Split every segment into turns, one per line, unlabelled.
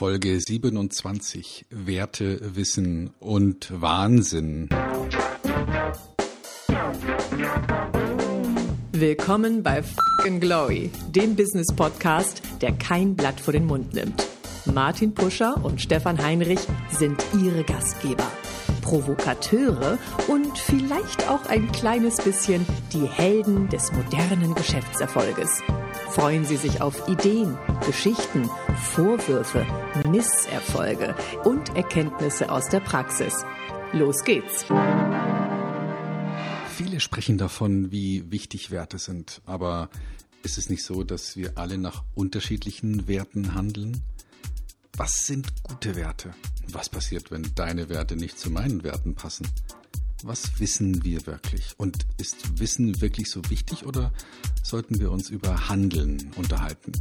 Folge 27 Werte, Wissen und Wahnsinn.
Willkommen bei Fucking Glory, dem Business Podcast, der kein Blatt vor den Mund nimmt. Martin Puscher und Stefan Heinrich sind ihre Gastgeber. Provokateure und vielleicht auch ein kleines bisschen die Helden des modernen Geschäftserfolges. Freuen Sie sich auf Ideen, Geschichten, Vorwürfe, Misserfolge und Erkenntnisse aus der Praxis. Los geht's!
Viele sprechen davon, wie wichtig Werte sind, aber ist es nicht so, dass wir alle nach unterschiedlichen Werten handeln? Was sind gute Werte? Was passiert, wenn deine Werte nicht zu meinen Werten passen? Was wissen wir wirklich? Und ist Wissen wirklich so wichtig oder sollten wir uns über Handeln unterhalten?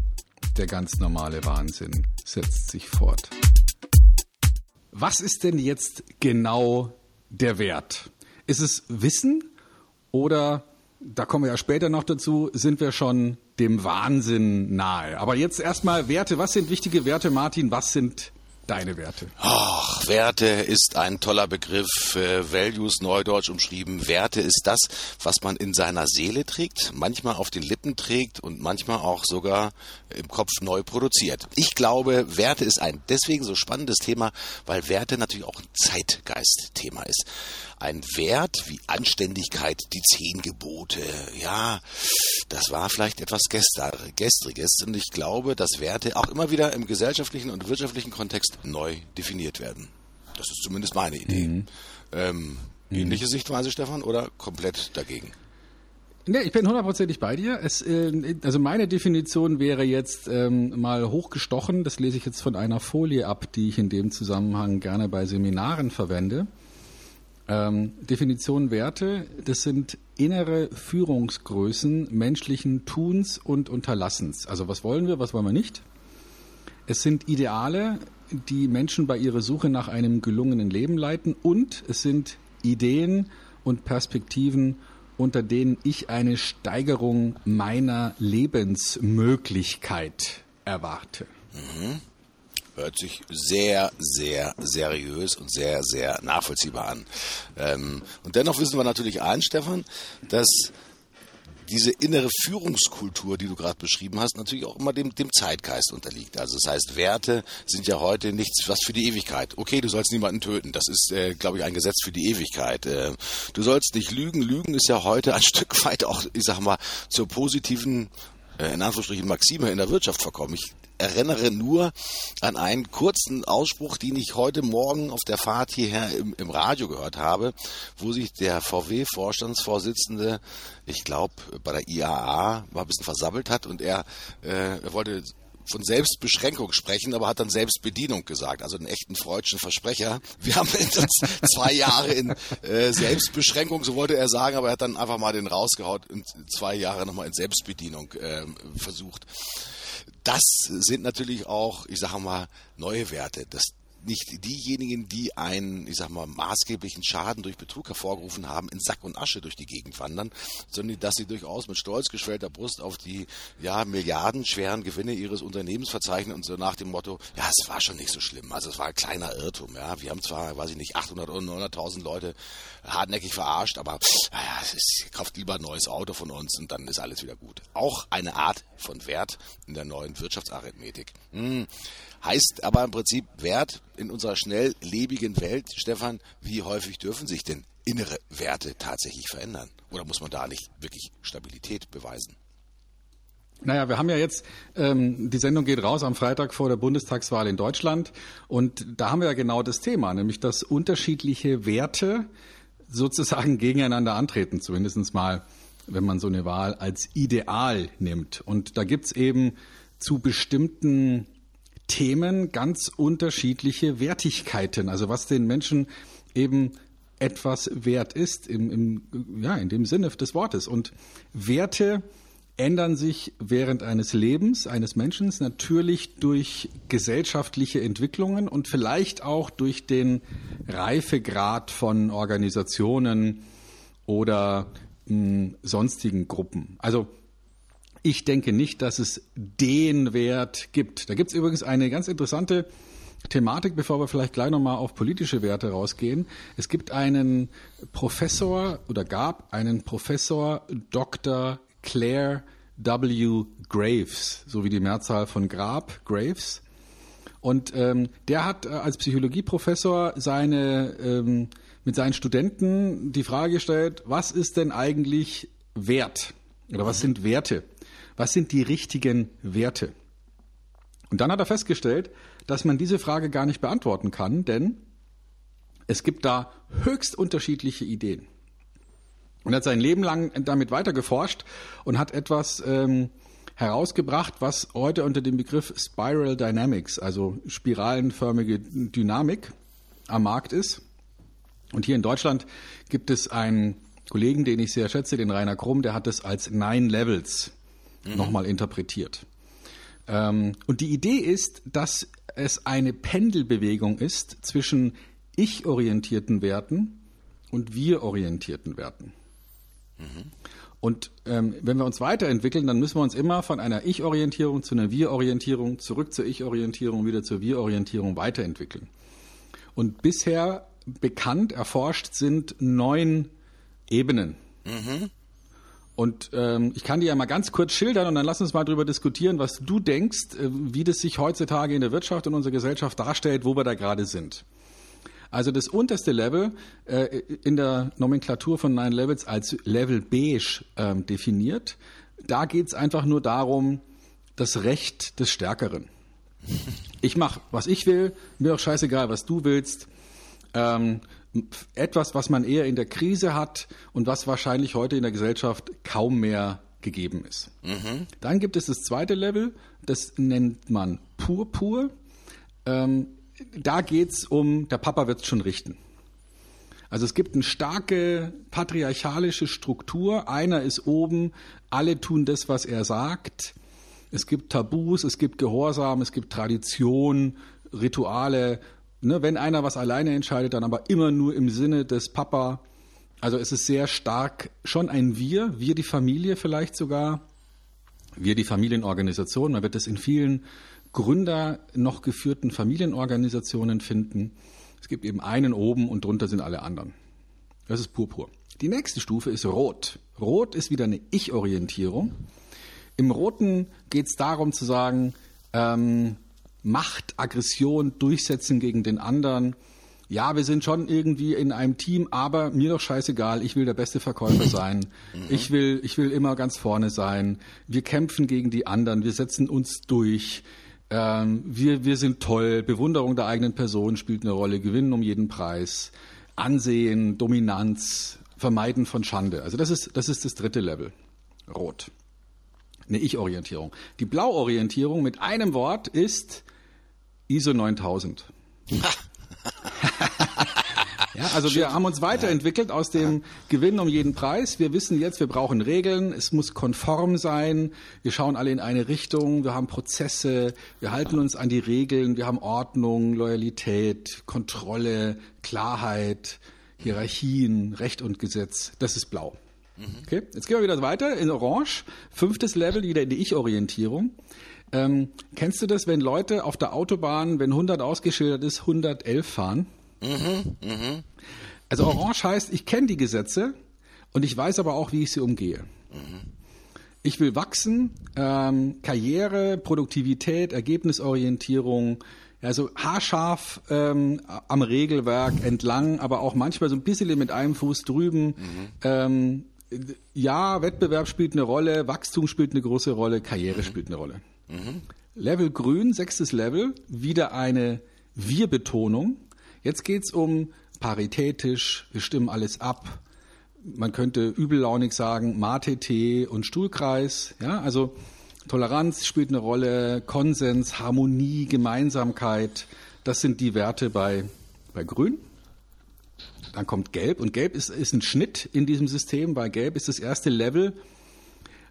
Der ganz normale Wahnsinn setzt sich fort. Was ist denn jetzt genau der Wert? Ist es Wissen oder, da kommen wir ja später noch dazu, sind wir schon dem Wahnsinn nahe? Aber jetzt erstmal Werte. Was sind wichtige Werte, Martin? Was sind deine Werte?
Ach, Werte ist ein toller Begriff. Äh, Values neudeutsch umschrieben. Werte ist das, was man in seiner Seele trägt, manchmal auf den Lippen trägt und manchmal auch sogar im Kopf neu produziert. Ich glaube, Werte ist ein deswegen so spannendes Thema, weil Werte natürlich auch ein Zeitgeist-Thema ist ein Wert wie Anständigkeit, die zehn Gebote. Ja, das war vielleicht etwas Gestriges und ich glaube, dass Werte auch immer wieder im gesellschaftlichen und wirtschaftlichen Kontext neu definiert werden. Das ist zumindest meine Idee. Mhm. Ähm, mhm. ähnliche Sichtweise, Stefan, oder komplett dagegen?
Nee, ich bin hundertprozentig bei dir. Es, äh, also meine Definition wäre jetzt ähm, mal hochgestochen. Das lese ich jetzt von einer Folie ab, die ich in dem Zusammenhang gerne bei Seminaren verwende. Ähm, Definition Werte, das sind innere Führungsgrößen menschlichen Tuns und Unterlassens. Also was wollen wir, was wollen wir nicht? Es sind Ideale, die Menschen bei ihrer Suche nach einem gelungenen Leben leiten und es sind Ideen und Perspektiven, unter denen ich eine Steigerung meiner Lebensmöglichkeit erwarte.
Mhm. Hört sich sehr, sehr seriös und sehr, sehr nachvollziehbar an. Ähm, und dennoch wissen wir natürlich allen, Stefan, dass diese innere Führungskultur, die du gerade beschrieben hast, natürlich auch immer dem, dem Zeitgeist unterliegt. Also das heißt, Werte sind ja heute nichts was für die Ewigkeit. Okay, du sollst niemanden töten. Das ist, äh, glaube ich, ein Gesetz für die Ewigkeit. Äh, du sollst nicht lügen. Lügen ist ja heute ein Stück weit auch, ich sag mal, zur positiven äh, in Anführungsstrichen Maxime in der Wirtschaft verkommen. Ich erinnere nur an einen kurzen Ausspruch, den ich heute Morgen auf der Fahrt hierher im, im Radio gehört habe, wo sich der VW-Vorstandsvorsitzende, ich glaube, bei der IAA mal ein bisschen versammelt hat und er, äh, er wollte von Selbstbeschränkung sprechen, aber hat dann Selbstbedienung gesagt, also einen echten freudschen Versprecher. Wir haben zwei Jahre in äh, Selbstbeschränkung, so wollte er sagen, aber er hat dann einfach mal den rausgehaut und zwei Jahre nochmal in Selbstbedienung äh, versucht das sind natürlich auch, ich sage mal, neue Werte. Das, nicht diejenigen, die einen, ich sag mal, maßgeblichen Schaden durch Betrug hervorgerufen haben, in Sack und Asche durch die Gegend wandern, sondern dass sie durchaus mit stolz geschwellter Brust auf die ja, milliardenschweren Gewinne ihres Unternehmens verzeichnen und so nach dem Motto, ja, es war schon nicht so schlimm, also es war ein kleiner Irrtum, ja, wir haben zwar, weiß ich nicht, 800 oder 900.000 Leute hartnäckig verarscht, aber naja, es ist, kauft lieber ein neues Auto von uns und dann ist alles wieder gut. Auch eine Art von Wert in der neuen Wirtschaftsarithmetik. Hm. Heißt aber im Prinzip Wert in unserer schnelllebigen Welt, Stefan, wie häufig dürfen sich denn innere Werte tatsächlich verändern? Oder muss man da nicht wirklich Stabilität beweisen?
Naja, wir haben ja jetzt, ähm, die Sendung geht raus am Freitag vor der Bundestagswahl in Deutschland und da haben wir ja genau das Thema, nämlich dass unterschiedliche Werte sozusagen gegeneinander antreten, zumindest mal, wenn man so eine Wahl als Ideal nimmt. Und da gibt's eben zu bestimmten Themen ganz unterschiedliche Wertigkeiten, also was den Menschen eben etwas wert ist, im, im, ja, in dem Sinne des Wortes. Und Werte ändern sich während eines Lebens eines Menschen natürlich durch gesellschaftliche Entwicklungen und vielleicht auch durch den Reifegrad von Organisationen oder mh, sonstigen Gruppen. Also Ich denke nicht, dass es den Wert gibt. Da gibt es übrigens eine ganz interessante Thematik, bevor wir vielleicht gleich nochmal auf politische Werte rausgehen. Es gibt einen Professor oder gab einen Professor Dr. Claire W. Graves, so wie die Mehrzahl von Grab, Graves. Und ähm, der hat äh, als Psychologieprofessor seine, ähm, mit seinen Studenten die Frage gestellt, was ist denn eigentlich Wert? Oder was sind Werte? Was sind die richtigen Werte? Und dann hat er festgestellt, dass man diese Frage gar nicht beantworten kann, denn es gibt da höchst unterschiedliche Ideen. Und er hat sein Leben lang damit weiter geforscht und hat etwas ähm, herausgebracht, was heute unter dem Begriff Spiral Dynamics, also spiralenförmige Dynamik, am Markt ist. Und hier in Deutschland gibt es einen Kollegen, den ich sehr schätze, den Rainer Krumm, der hat es als Nine Levels mhm. nochmal interpretiert. Ähm, und die Idee ist, dass es eine Pendelbewegung ist zwischen ich-orientierten Werten und wir-orientierten Werten. Mhm. Und ähm, wenn wir uns weiterentwickeln, dann müssen wir uns immer von einer Ich-Orientierung zu einer Wir-Orientierung, zurück zur Ich-Orientierung, wieder zur Wir-Orientierung weiterentwickeln. Und bisher bekannt, erforscht sind neun Ebenen. Mhm. Und ähm, ich kann dir ja mal ganz kurz schildern und dann lass uns mal darüber diskutieren, was du denkst, äh, wie das sich heutzutage in der Wirtschaft und unserer Gesellschaft darstellt, wo wir da gerade sind. Also das unterste Level äh, in der Nomenklatur von Nine Levels als Level Beige ähm, definiert. Da geht es einfach nur darum, das Recht des Stärkeren. Ich mache, was ich will, mir auch scheißegal, was du willst. Ähm, etwas, was man eher in der Krise hat und was wahrscheinlich heute in der Gesellschaft kaum mehr gegeben ist. Mhm. Dann gibt es das zweite Level, das nennt man Purpur. Ähm, da geht es um, der Papa wird es schon richten. Also es gibt eine starke patriarchalische Struktur. Einer ist oben, alle tun das, was er sagt. Es gibt Tabus, es gibt Gehorsam, es gibt Tradition, Rituale ne, wenn einer was alleine entscheidet, dann aber immer nur im Sinne des Papa. Also es ist sehr stark schon ein Wir, wir die Familie vielleicht sogar, wir die Familienorganisation. Man wird es in vielen Gründer noch geführten Familienorganisationen finden. Es gibt eben einen oben und drunter sind alle anderen. Das ist purpur. Die nächste Stufe ist Rot. Rot ist wieder eine Ich-Orientierung. Im Roten geht es darum zu sagen, ähm, Macht, Aggression durchsetzen gegen den anderen. Ja, wir sind schon irgendwie in einem Team, aber mir doch scheißegal, ich will der beste Verkäufer sein. Mhm. Ich will, ich will immer ganz vorne sein. Wir kämpfen gegen die anderen, wir setzen uns durch. Ähm, wir, wir sind toll. Bewunderung der eigenen Person spielt eine Rolle. Gewinnen um jeden Preis. Ansehen, Dominanz, Vermeiden von Schande. Also das ist, das ist das dritte Level. Rot. Eine Ich-Orientierung. Die Blau-Orientierung mit einem Wort ist ISO 9000. Ja, also wir haben uns weiterentwickelt aus dem Gewinn um jeden Preis. Wir wissen jetzt, wir brauchen Regeln, es muss konform sein, wir schauen alle in eine Richtung, wir haben Prozesse, wir halten uns an die Regeln, wir haben Ordnung, Loyalität, Kontrolle, Klarheit, Hierarchien, Recht und Gesetz. Das ist blau. Okay, jetzt gehen wir wieder weiter in Orange. Fünftes Level, wieder in die Ich-Orientierung. Ähm, kennst du das, wenn Leute auf der Autobahn, wenn 100 ausgeschildert ist, 111 fahren? Mhm, mh. Also Orange heißt, ich kenne die Gesetze und ich weiß aber auch, wie ich sie umgehe. Mhm. Ich will wachsen, ähm, Karriere, Produktivität, Ergebnisorientierung, also haarscharf ähm, am Regelwerk entlang, aber auch manchmal so ein bisschen mit einem Fuß drüben. Mhm. Ähm, ja, Wettbewerb spielt eine Rolle, Wachstum spielt eine große Rolle, Karriere mhm. spielt eine Rolle. Mhm. Level Grün, sechstes Level, wieder eine Wir-Betonung. Jetzt geht's um paritätisch, wir stimmen alles ab. Man könnte übellaunig sagen, Mate-Tee und Stuhlkreis. Ja, also Toleranz spielt eine Rolle, Konsens, Harmonie, Gemeinsamkeit. Das sind die Werte bei, bei Grün. Dann kommt Gelb und Gelb ist, ist ein Schnitt in diesem System. Bei Gelb ist das erste Level,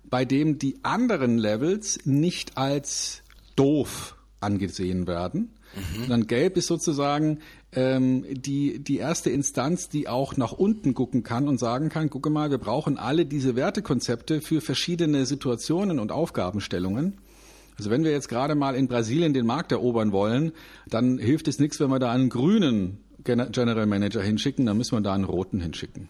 bei dem die anderen Levels nicht als doof angesehen werden, Mhm. Dann gelb ist sozusagen ähm, die, die erste Instanz, die auch nach unten gucken kann und sagen kann, gucke mal, wir brauchen alle diese Wertekonzepte für verschiedene Situationen und Aufgabenstellungen. Also wenn wir jetzt gerade mal in Brasilien den Markt erobern wollen, dann hilft es nichts, wenn wir da einen grünen General Manager hinschicken, dann müssen wir da einen roten hinschicken.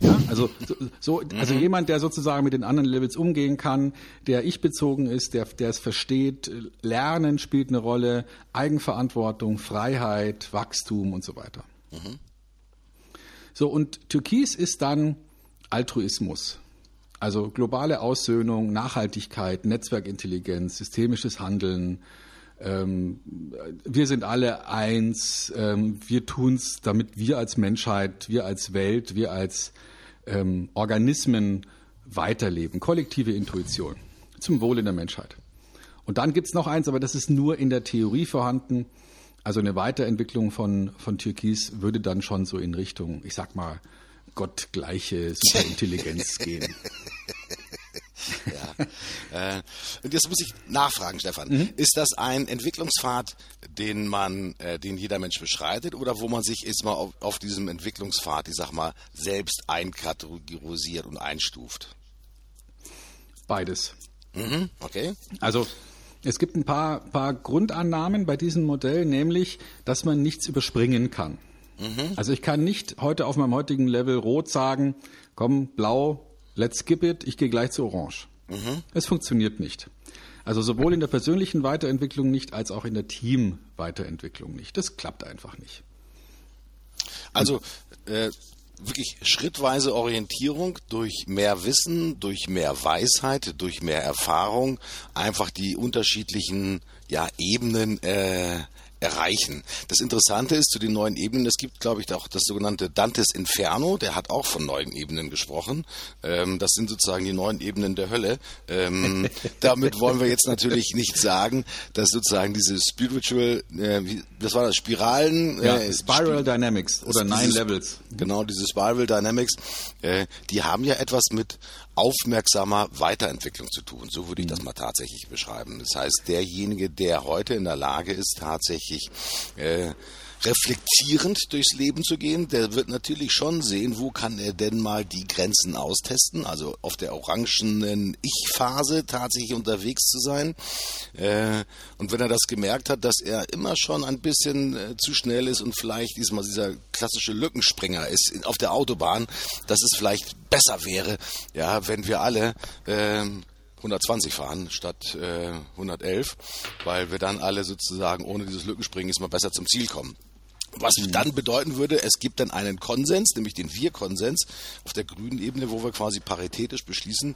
Ja, also so, so also mhm. jemand, der sozusagen mit den anderen Levels umgehen kann, der ich bezogen ist, der, der es versteht, Lernen spielt eine Rolle, Eigenverantwortung, Freiheit, Wachstum und so weiter. Mhm. So und Türkis ist dann Altruismus. Also globale Aussöhnung, Nachhaltigkeit, Netzwerkintelligenz, systemisches Handeln. Ähm, wir sind alle eins. Ähm, wir tun's, damit wir als Menschheit, wir als Welt, wir als ähm, Organismen weiterleben. Kollektive Intuition zum Wohle der Menschheit. Und dann gibt's noch eins, aber das ist nur in der Theorie vorhanden. Also eine Weiterentwicklung von, von Türkis würde dann schon so in Richtung, ich sag mal, gottgleiche Superintelligenz gehen.
ja. Äh, und jetzt muss ich nachfragen, Stefan. Mhm. Ist das ein Entwicklungspfad, den man, äh, den jeder Mensch beschreitet, oder wo man sich jetzt mal auf, auf diesem Entwicklungspfad, ich sag mal, selbst einkategorisiert und einstuft?
Beides.
Mhm. Okay.
Also es gibt ein paar, paar Grundannahmen bei diesem Modell, nämlich, dass man nichts überspringen kann. Mhm. Also ich kann nicht heute auf meinem heutigen Level rot sagen, komm, blau, let's skip it, ich gehe gleich zu orange. Mhm. Es funktioniert nicht. Also sowohl in der persönlichen Weiterentwicklung nicht, als auch in der Team-Weiterentwicklung nicht. Das klappt einfach nicht.
Also äh, wirklich schrittweise Orientierung durch mehr Wissen, durch mehr Weisheit, durch mehr Erfahrung, einfach die unterschiedlichen ja, Ebenen äh, erreichen. Das Interessante ist zu den neuen Ebenen, es gibt, glaube ich, auch das sogenannte Dantes Inferno, der hat auch von neuen Ebenen gesprochen. Ähm, das sind sozusagen die neuen Ebenen der Hölle. Ähm, damit wollen wir jetzt natürlich nicht sagen, dass sozusagen diese Spiritual, äh, das war das Spiralen.
Ja, äh, Spiral Sp Dynamics oder Nine Levels.
Genau, diese Spiral Dynamics, äh, die haben ja etwas mit aufmerksamer Weiterentwicklung zu tun. So würde ich das mhm. mal tatsächlich beschreiben. Das heißt, derjenige, der heute in der Lage ist, tatsächlich äh, reflektierend durchs Leben zu gehen. Der wird natürlich schon sehen, wo kann er denn mal die Grenzen austesten, also auf der orangenen Ich-Phase tatsächlich unterwegs zu sein. Äh, und wenn er das gemerkt hat, dass er immer schon ein bisschen äh, zu schnell ist und vielleicht diesmal dieser klassische Lückenspringer ist auf der Autobahn, dass es vielleicht besser wäre, ja, wenn wir alle äh, 120 fahren statt äh, 111, weil wir dann alle sozusagen ohne dieses Lückenspringen ist mal besser zum Ziel kommen. Was mhm. dann bedeuten würde, es gibt dann einen Konsens, nämlich den Wir-Konsens auf der grünen Ebene, wo wir quasi paritätisch beschließen,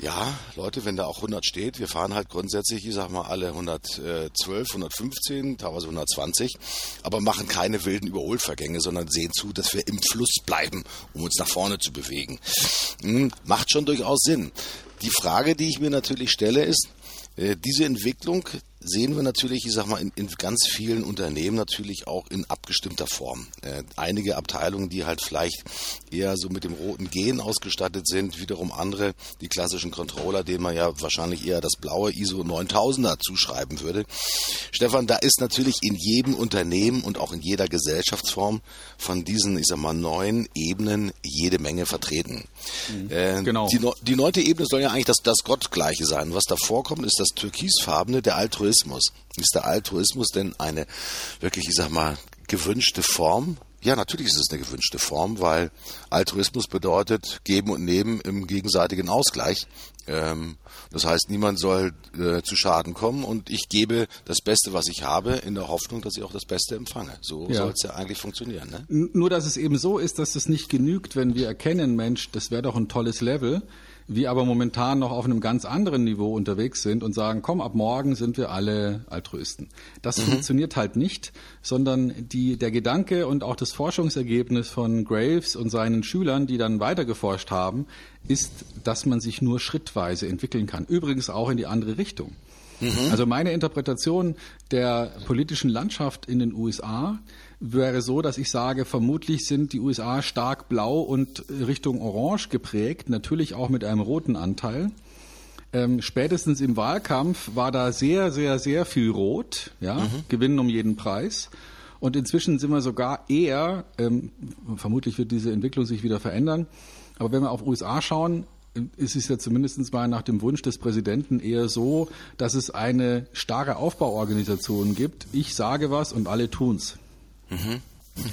ja, Leute, wenn da auch 100 steht, wir fahren halt grundsätzlich, ich sag mal, alle 112, 115, teilweise 120, aber machen keine wilden Überholvergänge, sondern sehen zu, dass wir im Fluss bleiben, um uns nach vorne zu bewegen. Hm, macht schon durchaus Sinn. Die Frage, die ich mir natürlich stelle, ist, äh, diese Entwicklung sehen wir natürlich, ich sag mal, in, in ganz vielen Unternehmen natürlich auch in abgestimmter Form. Äh, einige Abteilungen, die halt vielleicht eher so mit dem roten Gen ausgestattet sind, wiederum andere, die klassischen Controller, denen man ja wahrscheinlich eher das blaue ISO 9000er zuschreiben würde. Stefan, da ist natürlich in jedem Unternehmen und auch in jeder Gesellschaftsform von diesen, ich sag mal, neun Ebenen jede Menge vertreten.
Mhm. Äh, genau.
Die, die neunte Ebene soll ja eigentlich das, das Gottgleiche sein. Was da vorkommt, ist das türkisfarbene, der Altruismus Altruismus. Ist der Altruismus denn eine wirklich, ich sag mal, gewünschte Form? Ja, natürlich ist es eine gewünschte Form, weil Altruismus bedeutet Geben und Nehmen im gegenseitigen Ausgleich. Ähm, das heißt, niemand soll äh, zu Schaden kommen und ich gebe das Beste, was ich habe, in der Hoffnung, dass ich auch das Beste empfange. So ja. soll es ja eigentlich funktionieren. Ne?
Nur, dass es eben so ist, dass es nicht genügt, wenn wir erkennen, Mensch, das wäre doch ein tolles Level wir aber momentan noch auf einem ganz anderen Niveau unterwegs sind und sagen, komm, ab morgen sind wir alle Altruisten. Das mhm. funktioniert halt nicht, sondern die, der Gedanke und auch das Forschungsergebnis von Graves und seinen Schülern, die dann weiter geforscht haben, ist, dass man sich nur schrittweise entwickeln kann. Übrigens auch in die andere Richtung. Mhm. Also meine Interpretation der politischen Landschaft in den USA wäre so, dass ich sage, vermutlich sind die USA stark blau und Richtung orange geprägt, natürlich auch mit einem roten Anteil. ähm, spätestens im Wahlkampf war da sehr, sehr, sehr viel Rot, ja, mhm. gewinnen um jeden Preis. Und inzwischen sind wir sogar eher, ähm, vermutlich wird diese Entwicklung sich wieder verändern, aber wenn wir auf USA schauen, ist es ja zumindest mal nach dem Wunsch des Präsidenten eher so, dass es eine starre Aufbauorganisation gibt. Ich sage was und alle tun's. Mhm.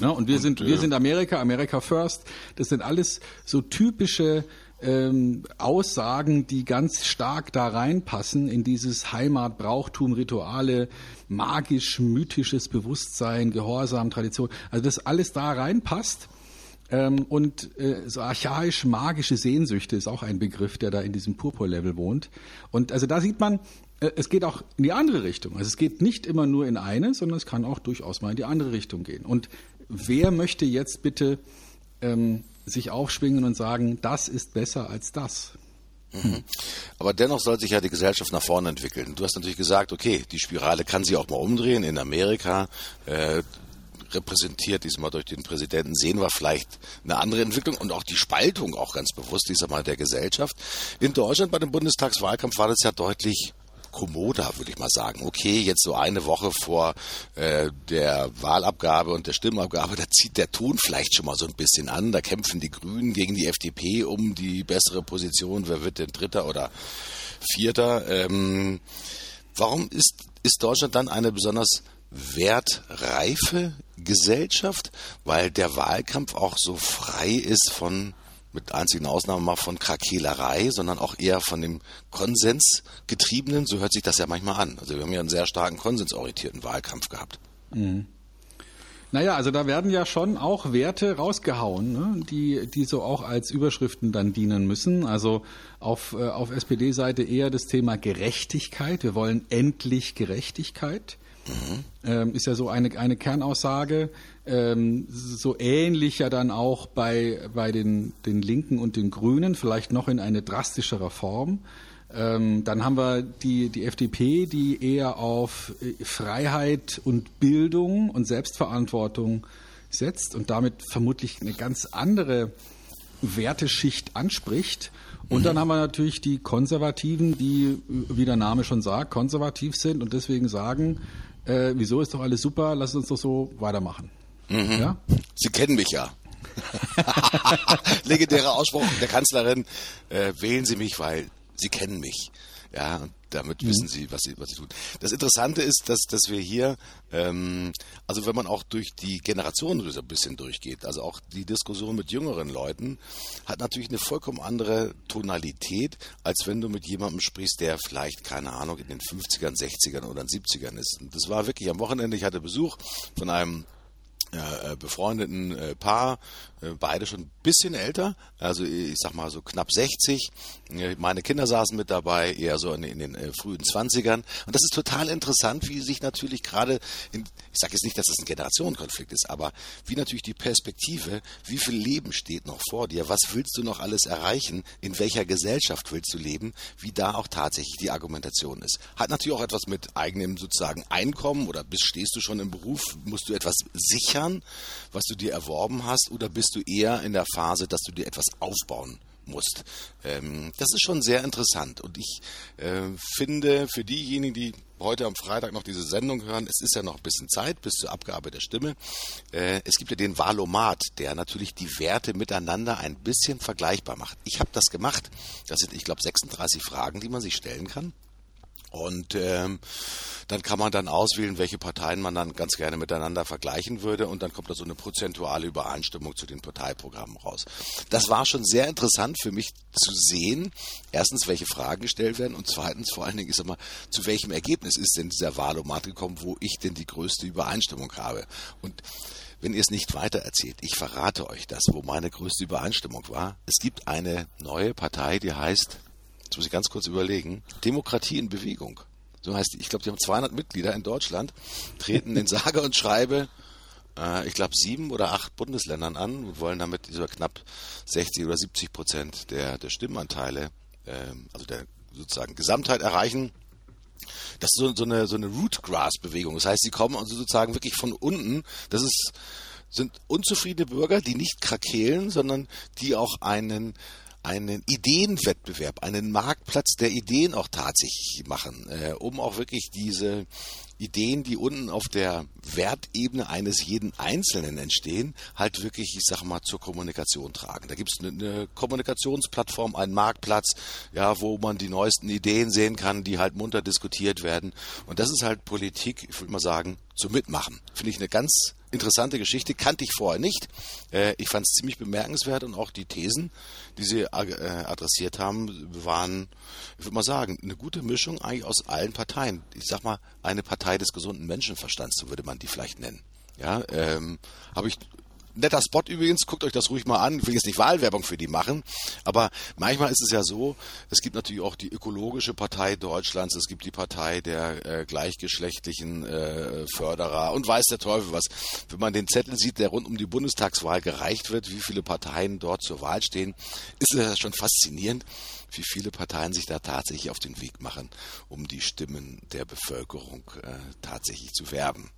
Ja, und wir und, sind, wir sind Amerika, America First. Das sind alles so typische ähm, Aussagen, die ganz stark da reinpassen in dieses Heimat, Brauchtum, Rituale, magisch, mythisches Bewusstsein, Gehorsam, Tradition. Also das alles da reinpasst. Ähm, und äh, so archaisch magische Sehnsüchte ist auch ein Begriff, der da in diesem Purpur-Level wohnt. Und also da sieht man, äh, es geht auch in die andere Richtung. Also es geht nicht immer nur in eine, sondern es kann auch durchaus mal in die andere Richtung gehen. Und wer möchte jetzt bitte ähm, sich aufschwingen und sagen, das ist besser als das?
Mhm. Aber dennoch soll sich ja die Gesellschaft nach vorne entwickeln. Du hast natürlich gesagt, okay, die Spirale kann sich auch mal umdrehen. In Amerika äh, repräsentiert, diesmal durch den Präsidenten, sehen wir vielleicht eine andere Entwicklung und auch die Spaltung auch ganz bewusst diesmal der Gesellschaft. In Deutschland bei dem Bundestagswahlkampf war das ja deutlich kommoder, würde ich mal sagen. Okay, jetzt so eine Woche vor äh, der Wahlabgabe und der Stimmabgabe, da zieht der Ton vielleicht schon mal so ein bisschen an. Da kämpfen die Grünen gegen die FDP um die bessere Position. Wer wird denn Dritter oder Vierter? Ähm, warum ist, ist Deutschland dann eine besonders wertreife Gesellschaft, weil der Wahlkampf auch so frei ist von mit einzigen Ausnahmen mal von Krakelerei, sondern auch eher von dem Konsensgetriebenen. So hört sich das ja manchmal an. Also wir haben ja einen sehr starken konsensorientierten Wahlkampf gehabt. Mhm.
Naja, also da werden ja schon auch Werte rausgehauen, ne? die, die so auch als Überschriften dann dienen müssen. Also auf, äh, auf SPD-Seite eher das Thema Gerechtigkeit. Wir wollen endlich Gerechtigkeit. Mhm. Ähm, ist ja so eine, eine Kernaussage. Ähm, so ähnlich ja dann auch bei, bei den, den Linken und den Grünen, vielleicht noch in eine drastischere Form. Ähm, dann haben wir die, die FDP, die eher auf äh, Freiheit und Bildung und Selbstverantwortung setzt und damit vermutlich eine ganz andere Werteschicht anspricht. Und mhm. dann haben wir natürlich die Konservativen, die, wie der Name schon sagt, konservativ sind und deswegen sagen, äh, wieso ist doch alles super, lass uns doch so weitermachen.
Mhm. Ja? Sie kennen mich ja. Legendärer Ausspruch der Kanzlerin, äh, wählen Sie mich, weil Sie kennen mich. Ja, und damit mhm. wissen sie was, sie, was sie tun. Das Interessante ist, dass, dass wir hier, ähm, also wenn man auch durch die Generationen so ein bisschen durchgeht, also auch die Diskussion mit jüngeren Leuten, hat natürlich eine vollkommen andere Tonalität, als wenn du mit jemandem sprichst, der vielleicht, keine Ahnung, in den 50ern, 60ern oder 70ern ist. Und das war wirklich am Wochenende, ich hatte Besuch von einem äh, befreundeten äh, Paar, äh, beide schon ein bisschen älter, also ich sag mal so knapp 60. Meine Kinder saßen mit dabei, eher so in, in den äh, frühen 20ern. Und das ist total interessant, wie sich natürlich gerade, ich sage jetzt nicht, dass das ein Generationenkonflikt ist, aber wie natürlich die Perspektive, wie viel Leben steht noch vor dir, was willst du noch alles erreichen, in welcher Gesellschaft willst du leben, wie da auch tatsächlich die Argumentation ist. Hat natürlich auch etwas mit eigenem sozusagen Einkommen oder bist, stehst du schon im Beruf, musst du etwas sichern, was du dir erworben hast, oder bist du eher in der Phase, dass du dir etwas aufbauen musst. Ähm, das ist schon sehr interessant und ich äh, finde für diejenigen, die heute am Freitag noch diese Sendung hören, es ist ja noch ein bisschen Zeit bis zur Abgabe der Stimme. Äh, es gibt ja den Valomat, der natürlich die Werte miteinander ein bisschen vergleichbar macht. Ich habe das gemacht. Das sind, ich glaube, 36 Fragen, die man sich stellen kann. Und ähm, dann kann man dann auswählen, welche Parteien man dann ganz gerne miteinander vergleichen würde und dann kommt da so eine prozentuale Übereinstimmung zu den Parteiprogrammen raus. Das war schon sehr interessant für mich zu sehen, erstens, welche Fragen gestellt werden und zweitens vor allen Dingen ist immer, zu welchem Ergebnis ist denn dieser Wahlomat gekommen, wo ich denn die größte Übereinstimmung habe. Und wenn ihr es nicht weiter erzählt, ich verrate euch das, wo meine größte Übereinstimmung war. Es gibt eine neue Partei, die heißt jetzt muss ich ganz kurz überlegen, Demokratie in Bewegung. So heißt die. Ich glaube, die haben 200 Mitglieder in Deutschland, treten in sage und schreibe, äh, ich glaube, sieben oder acht Bundesländern an und wollen damit dieser knapp 60 oder 70 Prozent der, der Stimmanteile, äh, also der sozusagen Gesamtheit erreichen. Das ist so, so eine, so eine Rootgrass-Bewegung. Das heißt, sie kommen also sozusagen wirklich von unten. Das ist, sind unzufriedene Bürger, die nicht krakehlen, sondern die auch einen einen Ideenwettbewerb, einen Marktplatz der Ideen auch tatsächlich machen, äh, um auch wirklich diese Ideen, die unten auf der Wertebene eines jeden Einzelnen entstehen, halt wirklich, ich sag mal, zur Kommunikation tragen. Da gibt es eine, eine Kommunikationsplattform, einen Marktplatz, ja, wo man die neuesten Ideen sehen kann, die halt munter diskutiert werden. Und das ist halt Politik, ich würde mal sagen, zum Mitmachen. Finde ich eine ganz interessante Geschichte, kannte ich vorher nicht. Äh, ich fand es ziemlich bemerkenswert und auch die Thesen, die sie äh, adressiert haben, waren, ich würde mal sagen, eine gute Mischung eigentlich aus allen Parteien. Ich sag mal, eine Partei des gesunden Menschenverstands, so würde man die vielleicht nennen. Ja, ähm, habe ich netter Spot übrigens, guckt euch das ruhig mal an. Ich will jetzt nicht Wahlwerbung für die machen, aber manchmal ist es ja so, es gibt natürlich auch die ökologische Partei Deutschlands, es gibt die Partei der äh, gleichgeschlechtlichen äh, Förderer und weiß der Teufel was. Wenn man den Zettel sieht, der rund um die Bundestagswahl gereicht wird, wie viele Parteien dort zur Wahl stehen, ist es schon faszinierend, wie viele Parteien sich da tatsächlich auf den Weg machen, um die Stimmen der Bevölkerung äh, tatsächlich zu werben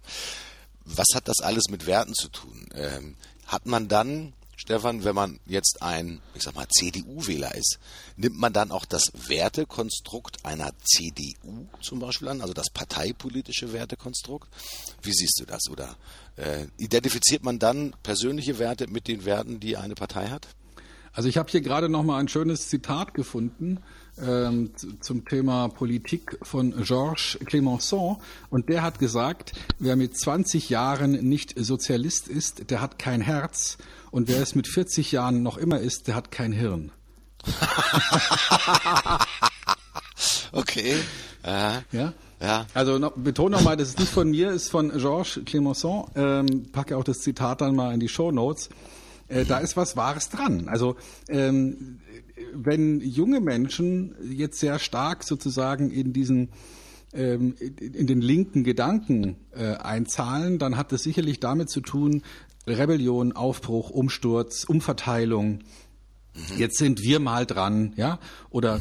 was hat das alles mit Werten zu tun? Ähm, hat man dann, Stefan, wenn man jetzt ein, ich sag mal, CDU-Wähler ist, nimmt man dann auch das Wertekonstrukt einer CDU zum Beispiel an, also das parteipolitische Wertekonstrukt? Wie siehst du das? Oder äh, identifiziert man dann persönliche Werte mit den Werten, die eine Partei hat?
Also ich habe hier gerade noch mal ein schönes Zitat gefunden ähm, zum Thema Politik von Georges Clemenceau und der hat gesagt, wer mit 20 Jahren nicht Sozialist ist, der hat kein Herz und wer es mit 40 Jahren noch immer ist, der hat kein Hirn.
okay.
Äh, ja. Ja. Also noch, betone nochmal, das ist nicht von mir, ist von Georges Clemenceau. Ähm, packe auch das Zitat dann mal in die Show Notes. Äh, da ist was Wahres dran. Also ähm, wenn junge Menschen jetzt sehr stark sozusagen in diesen ähm, in den linken Gedanken äh, einzahlen, dann hat das sicherlich damit zu tun, Rebellion, Aufbruch, Umsturz, Umverteilung. Mhm. Jetzt sind wir mal dran, ja, oder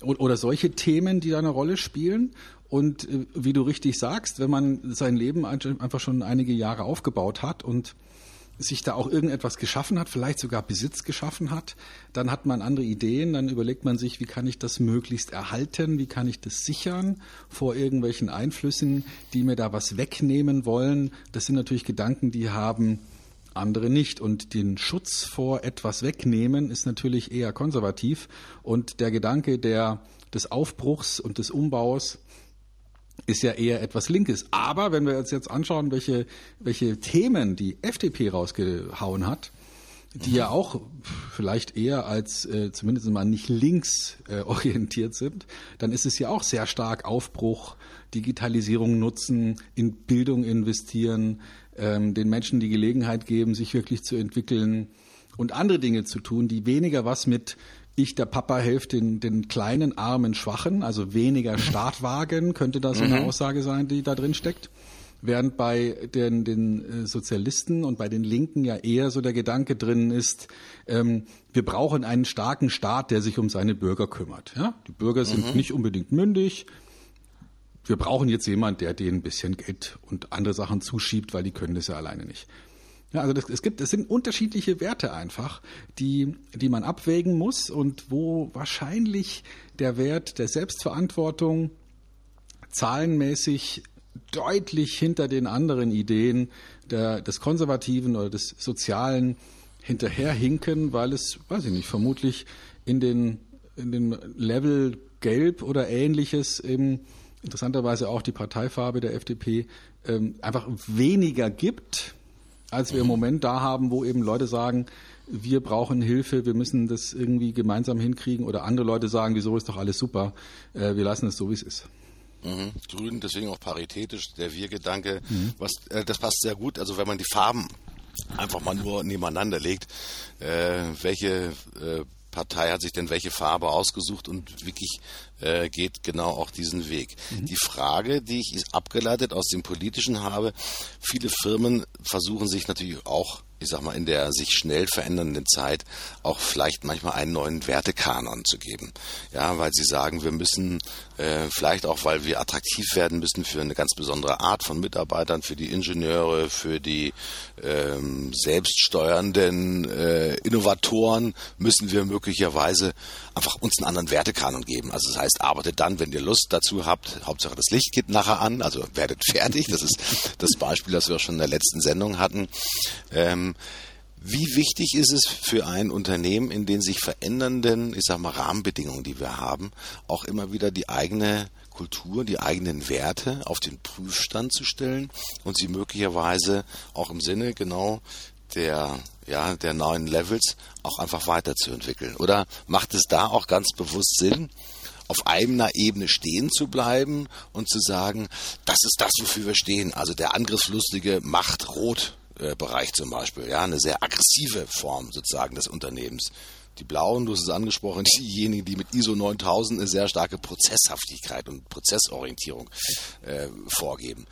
mhm. oder solche Themen, die da eine Rolle spielen. Und äh, wie du richtig sagst, wenn man sein Leben einfach schon einige Jahre aufgebaut hat und sich da auch irgendetwas geschaffen hat, vielleicht sogar Besitz geschaffen hat, dann hat man andere Ideen, dann überlegt man sich, wie kann ich das möglichst erhalten, wie kann ich das sichern vor irgendwelchen Einflüssen, die mir da was wegnehmen wollen. Das sind natürlich Gedanken, die haben andere nicht. Und den Schutz vor etwas wegnehmen ist natürlich eher konservativ. Und der Gedanke der, des Aufbruchs und des Umbaus ist ja eher etwas Linkes. Aber wenn wir uns jetzt anschauen, welche, welche Themen die FDP rausgehauen hat, die ja auch vielleicht eher als äh, zumindest mal nicht links äh, orientiert sind, dann ist es ja auch sehr stark Aufbruch, Digitalisierung nutzen, in Bildung investieren, ähm, den Menschen die Gelegenheit geben, sich wirklich zu entwickeln und andere Dinge zu tun, die weniger was mit ich, der Papa, helfe den, den kleinen, armen, Schwachen, also weniger Startwagen, könnte das so eine mhm. Aussage sein, die da drin steckt. Während bei den, den äh, Sozialisten und bei den Linken ja eher so der Gedanke drin ist, ähm, wir brauchen einen starken Staat, der sich um seine Bürger kümmert. Ja? Die Bürger sind mhm. nicht unbedingt mündig. Wir brauchen jetzt jemand, der denen ein bisschen Geld und andere Sachen zuschiebt, weil die können das ja alleine nicht. Ja, also das, es gibt, es sind unterschiedliche Werte einfach, die, die man abwägen muss und wo wahrscheinlich der Wert der Selbstverantwortung zahlenmäßig deutlich hinter den anderen Ideen der, des Konservativen oder des Sozialen hinterherhinken, weil es, weiß ich nicht, vermutlich in den, in den Level Gelb oder ähnliches eben interessanterweise auch die Parteifarbe der FDP ähm, einfach weniger gibt als wir im Moment da haben, wo eben Leute sagen, wir brauchen Hilfe, wir müssen das irgendwie gemeinsam hinkriegen oder andere Leute sagen, wieso ist doch alles super, äh, wir lassen es so, wie es ist.
Mhm. Grün, deswegen auch paritätisch, der Wir-Gedanke, mhm. was, äh, das passt sehr gut. Also wenn man die Farben einfach mal nur nebeneinander legt, äh, welche äh, Partei hat sich denn welche Farbe ausgesucht und wirklich äh, geht genau auch diesen Weg. Mhm. Die Frage, die ich abgeleitet aus dem Politischen habe, viele Firmen versuchen sich natürlich auch ich sag mal, in der sich schnell verändernden Zeit auch vielleicht manchmal einen neuen Wertekanon zu geben. Ja, weil sie sagen, wir müssen äh, vielleicht auch, weil wir attraktiv werden müssen für eine ganz besondere Art von Mitarbeitern, für die Ingenieure, für die ähm, selbststeuernden äh, Innovatoren, müssen wir möglicherweise einfach uns einen anderen Wertekanon geben. Also das heißt, arbeitet dann, wenn ihr Lust dazu habt. Hauptsache das Licht geht nachher an, also werdet fertig. Das ist das Beispiel, das wir auch schon in der letzten Sendung hatten. Ähm, wie wichtig ist es für ein Unternehmen, in den sich verändernden, ich sag mal, Rahmenbedingungen, die wir haben, auch immer wieder die eigene Kultur, die eigenen Werte auf den Prüfstand zu stellen und sie möglicherweise auch im Sinne genau der, ja, der neuen Levels auch einfach weiterzuentwickeln? Oder macht es da auch ganz bewusst Sinn, auf einer Ebene stehen zu bleiben und zu sagen, das ist das, wofür wir stehen. Also der angriffslustige Macht rot Bereich zum Beispiel, ja, eine sehr aggressive Form sozusagen des Unternehmens. Die Blauen, du hast es angesprochen, diejenigen, die mit ISO 9000 eine sehr starke Prozesshaftigkeit und Prozessorientierung äh, vorgeben.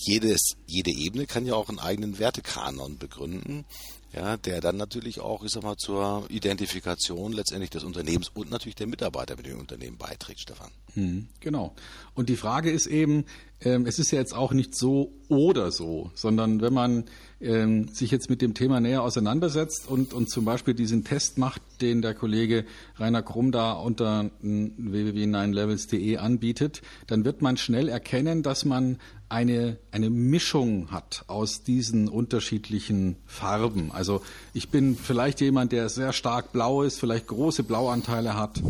Jedes, jede Ebene kann ja auch einen eigenen Wertekanon begründen ja, der dann natürlich auch, ich sag mal, zur Identifikation letztendlich des Unternehmens und natürlich der Mitarbeiter mit dem Unternehmen beiträgt, Stefan.
Hm, genau. Und die Frage ist eben, ähm, es ist ja jetzt auch nicht so oder so, sondern wenn man ähm, sich jetzt mit dem Thema näher auseinandersetzt und, und zum Beispiel diesen Test macht, den der Kollege Rainer Krumm da unter www.9levels.de anbietet, dann wird man schnell erkennen, dass man eine, eine Mischung hat aus diesen unterschiedlichen Farben. Also ich bin vielleicht jemand, der sehr stark blau ist, vielleicht große Blauanteile hat,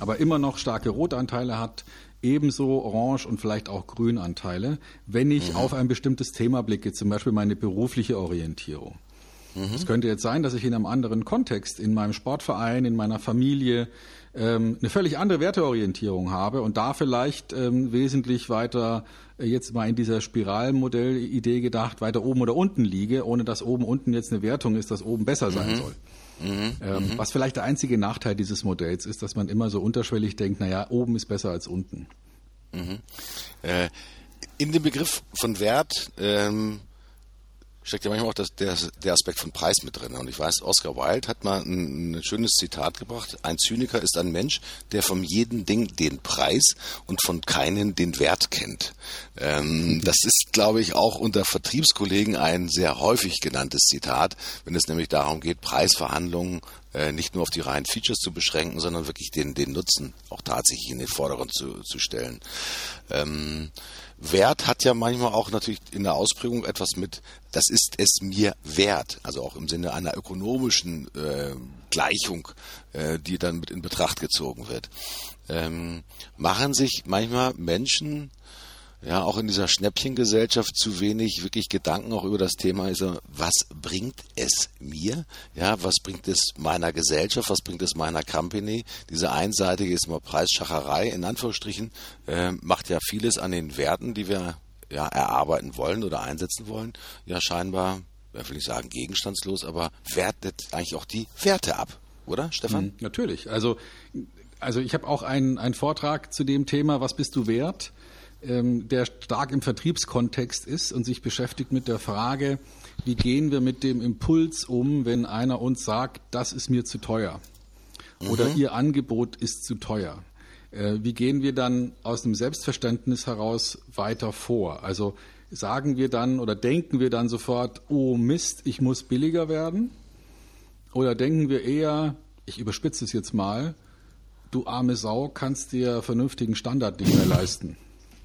aber immer noch starke Rotanteile hat, ebenso orange und vielleicht auch Grünanteile, wenn ich mhm. auf ein bestimmtes Thema blicke, zum Beispiel meine berufliche Orientierung. Mhm. Es könnte jetzt sein, dass ich in einem anderen Kontext, in meinem Sportverein, in meiner Familie, ähm, eine völlig andere Werteorientierung habe und da vielleicht ähm, wesentlich weiter äh, jetzt mal in dieser Spiralmodellidee gedacht, weiter oben oder unten liege, ohne dass oben unten jetzt eine Wertung ist, dass oben besser sein mhm. soll. Mhm. Ähm, mhm. Was vielleicht der einzige Nachteil dieses Modells ist, dass man immer so unterschwellig denkt, naja, oben ist besser als unten.
Mhm. Äh, in dem Begriff von Wert ähm, steckt ja manchmal auch das, der, der Aspekt von Preis mit drin. Und ich weiß, Oscar Wilde hat mal ein, ein, schönes Zitat gebracht. Ein Zyniker ist ein Mensch, der von jedem Ding den Preis und von keinen den Wert kennt. Ähm, das ist, glaube ich, auch unter Vertriebskollegen ein sehr häufig genanntes Zitat, wenn es nämlich darum geht, Preisverhandlungen äh, nicht nur auf die reinen Features zu beschränken, sondern wirklich den, den Nutzen auch tatsächlich in den Vordergrund zu, zu stellen. Ähm, Wert hat ja manchmal auch natürlich in der Ausprägung etwas mit, das ist es mir wert, also auch im Sinne einer ökonomischen äh, Gleichung, äh, die dann mit in Betracht gezogen wird. Ähm, machen sich manchmal Menschen ja auch in dieser Schnäppchengesellschaft zu wenig wirklich Gedanken auch über das Thema ist, was bringt es mir? Ja, was bringt es meiner Gesellschaft? Was bringt es meiner Company? Diese einseitige ist mal Preisschacherei in Anführungsstrichen äh, macht ja vieles an den Werten, die wir ja erarbeiten wollen oder einsetzen wollen, ja scheinbar, ich will nicht sagen gegenstandslos, aber wertet eigentlich auch die Werte ab, oder Stefan? Mhm,
natürlich. Also also ich habe auch einen, einen Vortrag zu dem Thema, was bist du wert? Ähm, der stark im Vertriebskontext ist und sich beschäftigt mit der Frage, wie gehen wir mit dem Impuls um, wenn einer uns sagt, das ist mir zu teuer oder mhm. ihr Angebot ist zu teuer. Äh, wie gehen wir dann aus dem Selbstverständnis heraus weiter vor? Also sagen wir dann oder denken wir dann sofort, oh Mist, ich muss billiger werden? Oder denken wir eher, ich überspitze es jetzt mal, du arme Sau kannst dir vernünftigen Standard nicht mehr leisten?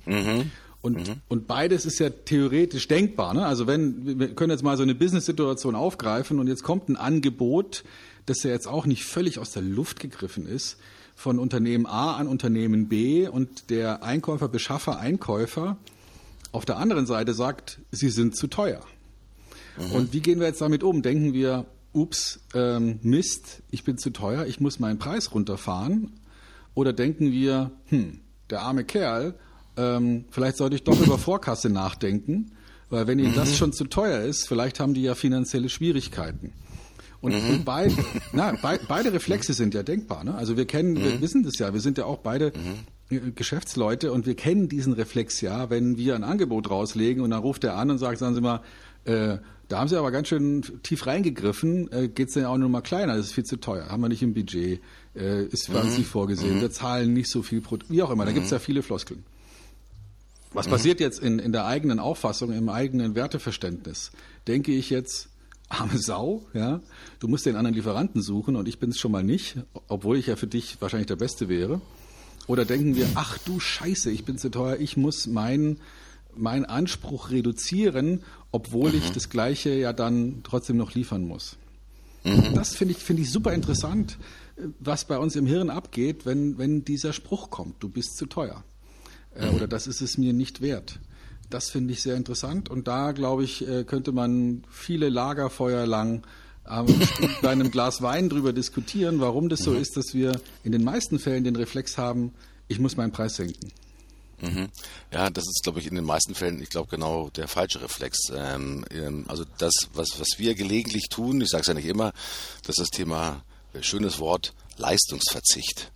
Mhm. Und, mhm. und beides ist ja theoretisch denkbar. Ne? Also wenn, wir können jetzt mal so eine Business-Situation aufgreifen und jetzt kommt ein Angebot, das ja jetzt auch nicht völlig aus der Luft gegriffen ist, von Unternehmen A an Unternehmen B und der Einkäufer, Beschaffer, Einkäufer auf der anderen Seite sagt, sie sind zu teuer. Mhm. Und wie gehen wir jetzt damit um? Denken wir, ups, ähm, Mist, ich bin zu teuer, ich muss meinen Preis runterfahren? Oder denken wir, hm, der arme Kerl ähm, vielleicht sollte ich doch über Vorkasse nachdenken, weil wenn ihnen das mhm. schon zu teuer ist, vielleicht haben die ja finanzielle Schwierigkeiten. Und, mhm. und beid, na, be, beide Reflexe sind ja denkbar. Ne? Also wir kennen, mhm. wir wissen das ja, wir sind ja auch beide mhm. Geschäftsleute und wir kennen diesen Reflex ja, wenn wir ein Angebot rauslegen und dann ruft er an und sagt, sagen Sie mal, äh, da haben Sie aber ganz schön tief reingegriffen, äh, geht es denn auch nur mal kleiner, das ist viel zu teuer, haben wir nicht im Budget, äh, ist für uns nicht vorgesehen, wir zahlen nicht so viel, pro, wie auch immer, da gibt es ja viele Floskeln. Was passiert jetzt in, in der eigenen Auffassung, im eigenen Werteverständnis? Denke ich jetzt, arme Sau, ja, du musst den anderen Lieferanten suchen und ich bin es schon mal nicht, obwohl ich ja für dich wahrscheinlich der Beste wäre. Oder denken wir, ach du Scheiße, ich bin zu teuer, ich muss meinen mein Anspruch reduzieren, obwohl mhm. ich das Gleiche ja dann trotzdem noch liefern muss. Mhm. Das finde ich, finde ich super interessant, was bei uns im Hirn abgeht, wenn, wenn dieser Spruch kommt, du bist zu teuer äh, oder das ist es mir nicht wert. Das finde ich sehr interessant und da, glaube ich, äh, könnte man viele Lagerfeuer lang ähm, bei einem Glas Wein drüber diskutieren, warum das so mhm. ist, dass wir in den meisten Fällen den Reflex haben, ich muss meinen Preis senken.
Mhm. Ja, das ist, glaube ich, in den meisten Fällen, ich glaube, genau der falsche Reflex. Ähm, ähm, also das, was, was wir gelegentlich tun, ich sage es ja nicht immer, das ist das Thema, äh, schönes Wort, Leistungsverzicht.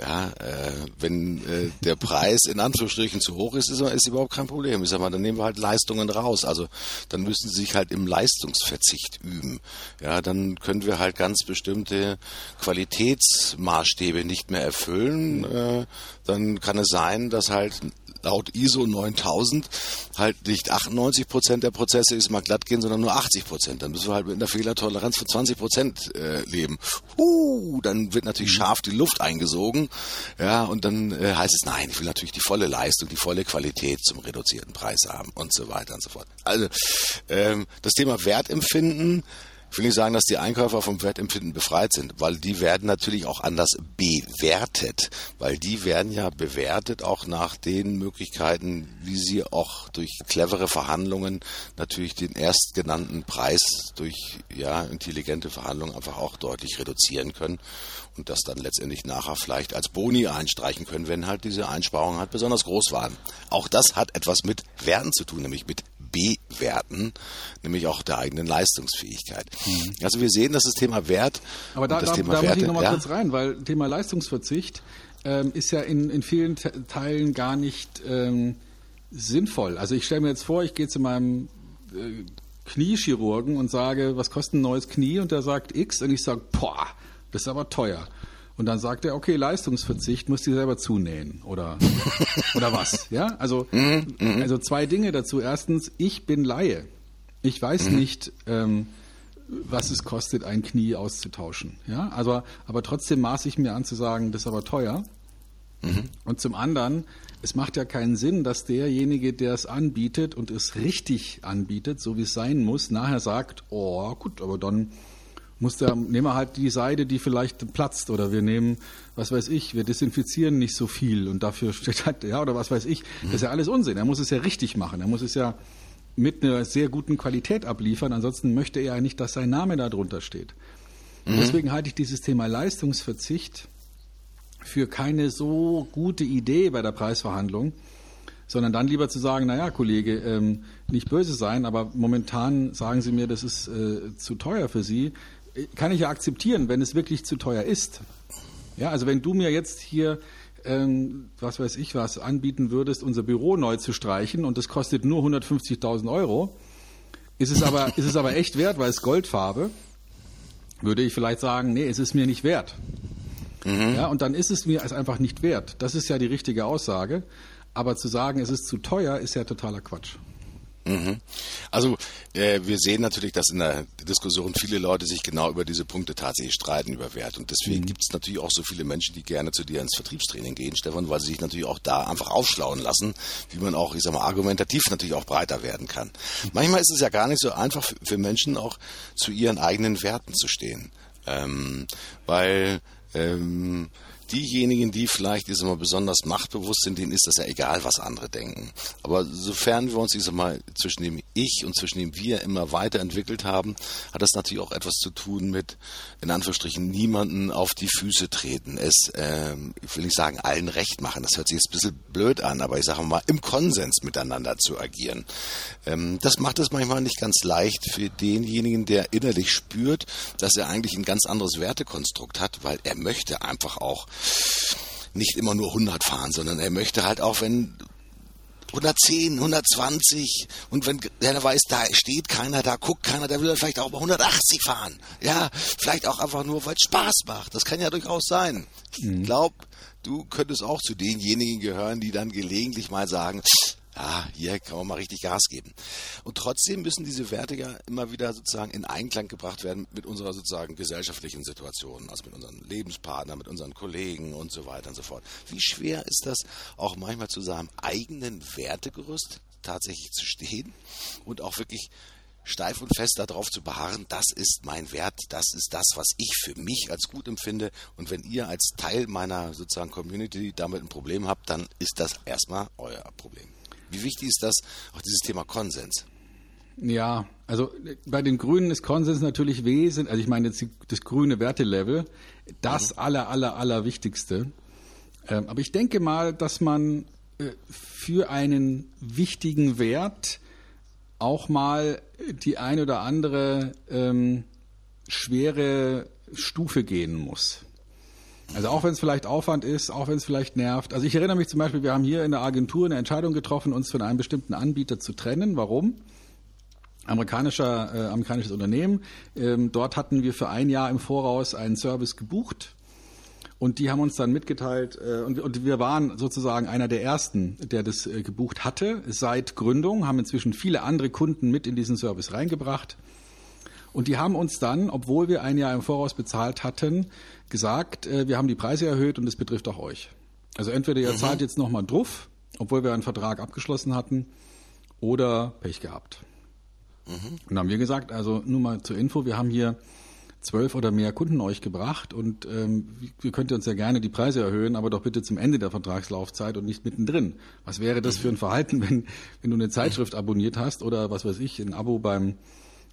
Ja, äh, wenn äh, der Preis in Anführungsstrichen zu hoch ist, ist, ist überhaupt kein Problem. Ich sag mal, dann nehmen wir halt Leistungen raus. Also dann müssen sie sich halt im Leistungsverzicht üben. Ja, dann können wir halt ganz bestimmte Qualitätsmaßstäbe nicht mehr erfüllen. Äh, dann kann es sein, dass halt laut ISO 9000 halt nicht 98 Prozent der Prozesse ist mal glatt gehen, sondern nur 80 Prozent. Dann müssen wir halt mit einer Fehlertoleranz von 20 Prozent äh, leben. Uh, dann wird natürlich mhm. scharf die Luft eingesogen. Ja, und dann äh, heißt es, nein, ich will natürlich die volle Leistung, die volle Qualität zum reduzierten Preis haben und so weiter und so fort. Also ähm, das Thema Wertempfinden ich will nicht sagen, dass die Einkäufer vom Wertempfinden befreit sind, weil die werden natürlich auch anders bewertet, weil die werden ja bewertet auch nach den Möglichkeiten, wie sie auch durch clevere Verhandlungen natürlich den erstgenannten Preis durch ja intelligente Verhandlungen einfach auch deutlich reduzieren können und das dann letztendlich nachher vielleicht als Boni einstreichen können, wenn halt diese Einsparungen halt besonders groß waren. Auch das hat etwas mit Werten zu tun, nämlich mit bewerten, nämlich auch der eigenen Leistungsfähigkeit. Mhm. Also wir sehen, dass das Thema Wert
Aber da,
das
da,
Thema
da
Werte,
muss ich nochmal
ja?
kurz rein, weil Thema Leistungsverzicht ähm, ist ja in, in vielen Teilen gar nicht ähm, sinnvoll. Also ich stelle mir jetzt vor, ich gehe zu meinem äh, Kniechirurgen und sage, was kostet ein neues Knie? Und der sagt X und ich sage, boah, das ist aber teuer. Und dann sagt er, okay, Leistungsverzicht, musst du selber zunähen oder, oder was. Ja, also, mhm, mhm. also zwei Dinge dazu. Erstens, ich bin Laie. Ich weiß mhm. nicht, ähm, was es kostet, ein Knie auszutauschen. Ja, also, aber trotzdem maße ich mir an zu sagen, das ist aber teuer. Mhm. Und zum anderen, es macht ja keinen Sinn, dass derjenige, der es anbietet und es richtig anbietet, so wie es sein muss, nachher sagt, oh gut, aber dann muss der, nehmen wir halt die Seide, die vielleicht platzt oder wir nehmen, was weiß ich, wir desinfizieren nicht so viel und dafür steht halt, ja, oder was weiß ich. Das ist ja alles Unsinn. Er muss es ja richtig machen. Er muss es ja mit einer sehr guten Qualität abliefern. Ansonsten möchte er ja nicht, dass sein Name da drunter steht. Mhm. Deswegen halte ich dieses Thema Leistungsverzicht für keine so gute Idee bei der Preisverhandlung, sondern dann lieber zu sagen, naja, Kollege, ähm, nicht böse sein, aber momentan sagen Sie mir, das ist äh, zu teuer für Sie kann ich ja akzeptieren, wenn es wirklich zu teuer ist. Ja, also wenn du mir jetzt hier, ähm, was weiß ich was, anbieten würdest, unser Büro neu zu streichen und das kostet nur 150.000 Euro, ist es, aber, ist es aber echt wert, weil es Goldfarbe, würde ich vielleicht sagen, nee, es ist mir nicht wert. Mhm. Ja, und dann ist es mir einfach nicht wert. Das ist ja die richtige Aussage. Aber zu sagen, es ist zu teuer, ist ja totaler Quatsch.
Mhm. Also äh, wir sehen natürlich, dass in der Diskussion viele Leute sich genau über diese Punkte tatsächlich streiten über Wert. Und deswegen mhm. gibt es natürlich auch so viele Menschen, die gerne zu dir ins Vertriebstraining gehen, Stefan, weil sie sich natürlich auch da einfach aufschlauen lassen, wie man auch, ich sag mal, argumentativ natürlich auch breiter werden kann. Mhm. Manchmal ist es ja gar nicht so einfach für, für Menschen auch zu ihren eigenen Werten zu stehen. Ähm, weil ähm, diejenigen, die vielleicht ist immer besonders machtbewusst sind, denen ist das ja egal, was andere denken. Aber sofern wir uns ich sag mal zwischen dem Ich und zwischen dem Wir immer weiterentwickelt haben, hat das natürlich auch etwas zu tun mit in Anführungsstrichen niemanden auf die Füße treten. Es, ähm, ich will nicht sagen allen recht machen. Das hört sich jetzt ein bisschen blöd an, aber ich sage mal im Konsens miteinander zu agieren. Ähm, das macht es manchmal nicht ganz leicht für denjenigen, der innerlich spürt, dass er eigentlich ein ganz anderes Wertekonstrukt hat, weil er möchte einfach auch nicht immer nur 100 fahren, sondern er möchte halt auch, wenn 110, 120 und wenn er weiß, da steht keiner, da guckt keiner, der will vielleicht auch mal 180 fahren. Ja, vielleicht auch einfach nur, weil es Spaß macht. Das kann ja durchaus sein. Ich mhm. glaube, du könntest auch zu denjenigen gehören, die dann gelegentlich mal sagen, ja, hier kann man mal richtig Gas geben. Und trotzdem müssen diese Werte ja immer wieder sozusagen in Einklang gebracht werden mit unserer sozusagen gesellschaftlichen Situation, also mit unseren Lebenspartnern, mit unseren Kollegen und so weiter und so fort. Wie schwer ist das auch manchmal zu seinem eigenen Wertegerüst tatsächlich zu stehen und auch wirklich steif und fest darauf zu beharren, das ist mein Wert, das ist das, was ich für mich als gut empfinde. Und wenn ihr als Teil meiner sozusagen Community damit ein Problem habt, dann ist das erstmal euer Problem. Wie wichtig ist das, auch dieses Thema Konsens?
Ja, also bei den Grünen ist Konsens natürlich wesentlich, also ich meine jetzt das grüne Wertelevel, das mhm. aller, aller, aller Wichtigste. Ähm, aber ich denke mal, dass man äh, für einen wichtigen Wert auch mal die ein oder andere ähm, schwere Stufe gehen muss. Also auch wenn es vielleicht Aufwand ist, auch wenn es vielleicht nervt. Also ich erinnere mich zum Beispiel, wir haben hier in der Agentur eine Entscheidung getroffen, uns von einem bestimmten Anbieter zu trennen. Warum? Amerikanischer, äh, amerikanisches Unternehmen. Ähm, dort hatten wir für ein Jahr im Voraus einen Service gebucht. Und die haben uns dann mitgeteilt, äh, und, wir waren sozusagen einer der ersten, der das äh, gebucht hatte seit Gründung, haben inzwischen viele andere Kunden mit in diesen Service reingebracht. Und die haben uns dann, obwohl wir ein Jahr im Voraus bezahlt hatten, gesagt, äh, wir haben die Preise erhöht und das betrifft auch euch. Also entweder ihr mhm. zahlt jetzt nochmal drauf, obwohl wir einen Vertrag abgeschlossen hatten, oder Pech gehabt. Mhm. Und dann haben wir gesagt, also nur mal zur Info, wir haben hier zwölf oder mehr Kunden euch gebracht und ähm, wir könnt uns ja gerne die Preise erhöhen, aber doch bitte zum Ende der Vertragslaufzeit und nicht mittendrin. Was wäre das für ein Verhalten, wenn, wenn du eine Zeitschrift abonniert hast oder was weiß ich, ein Abo beim,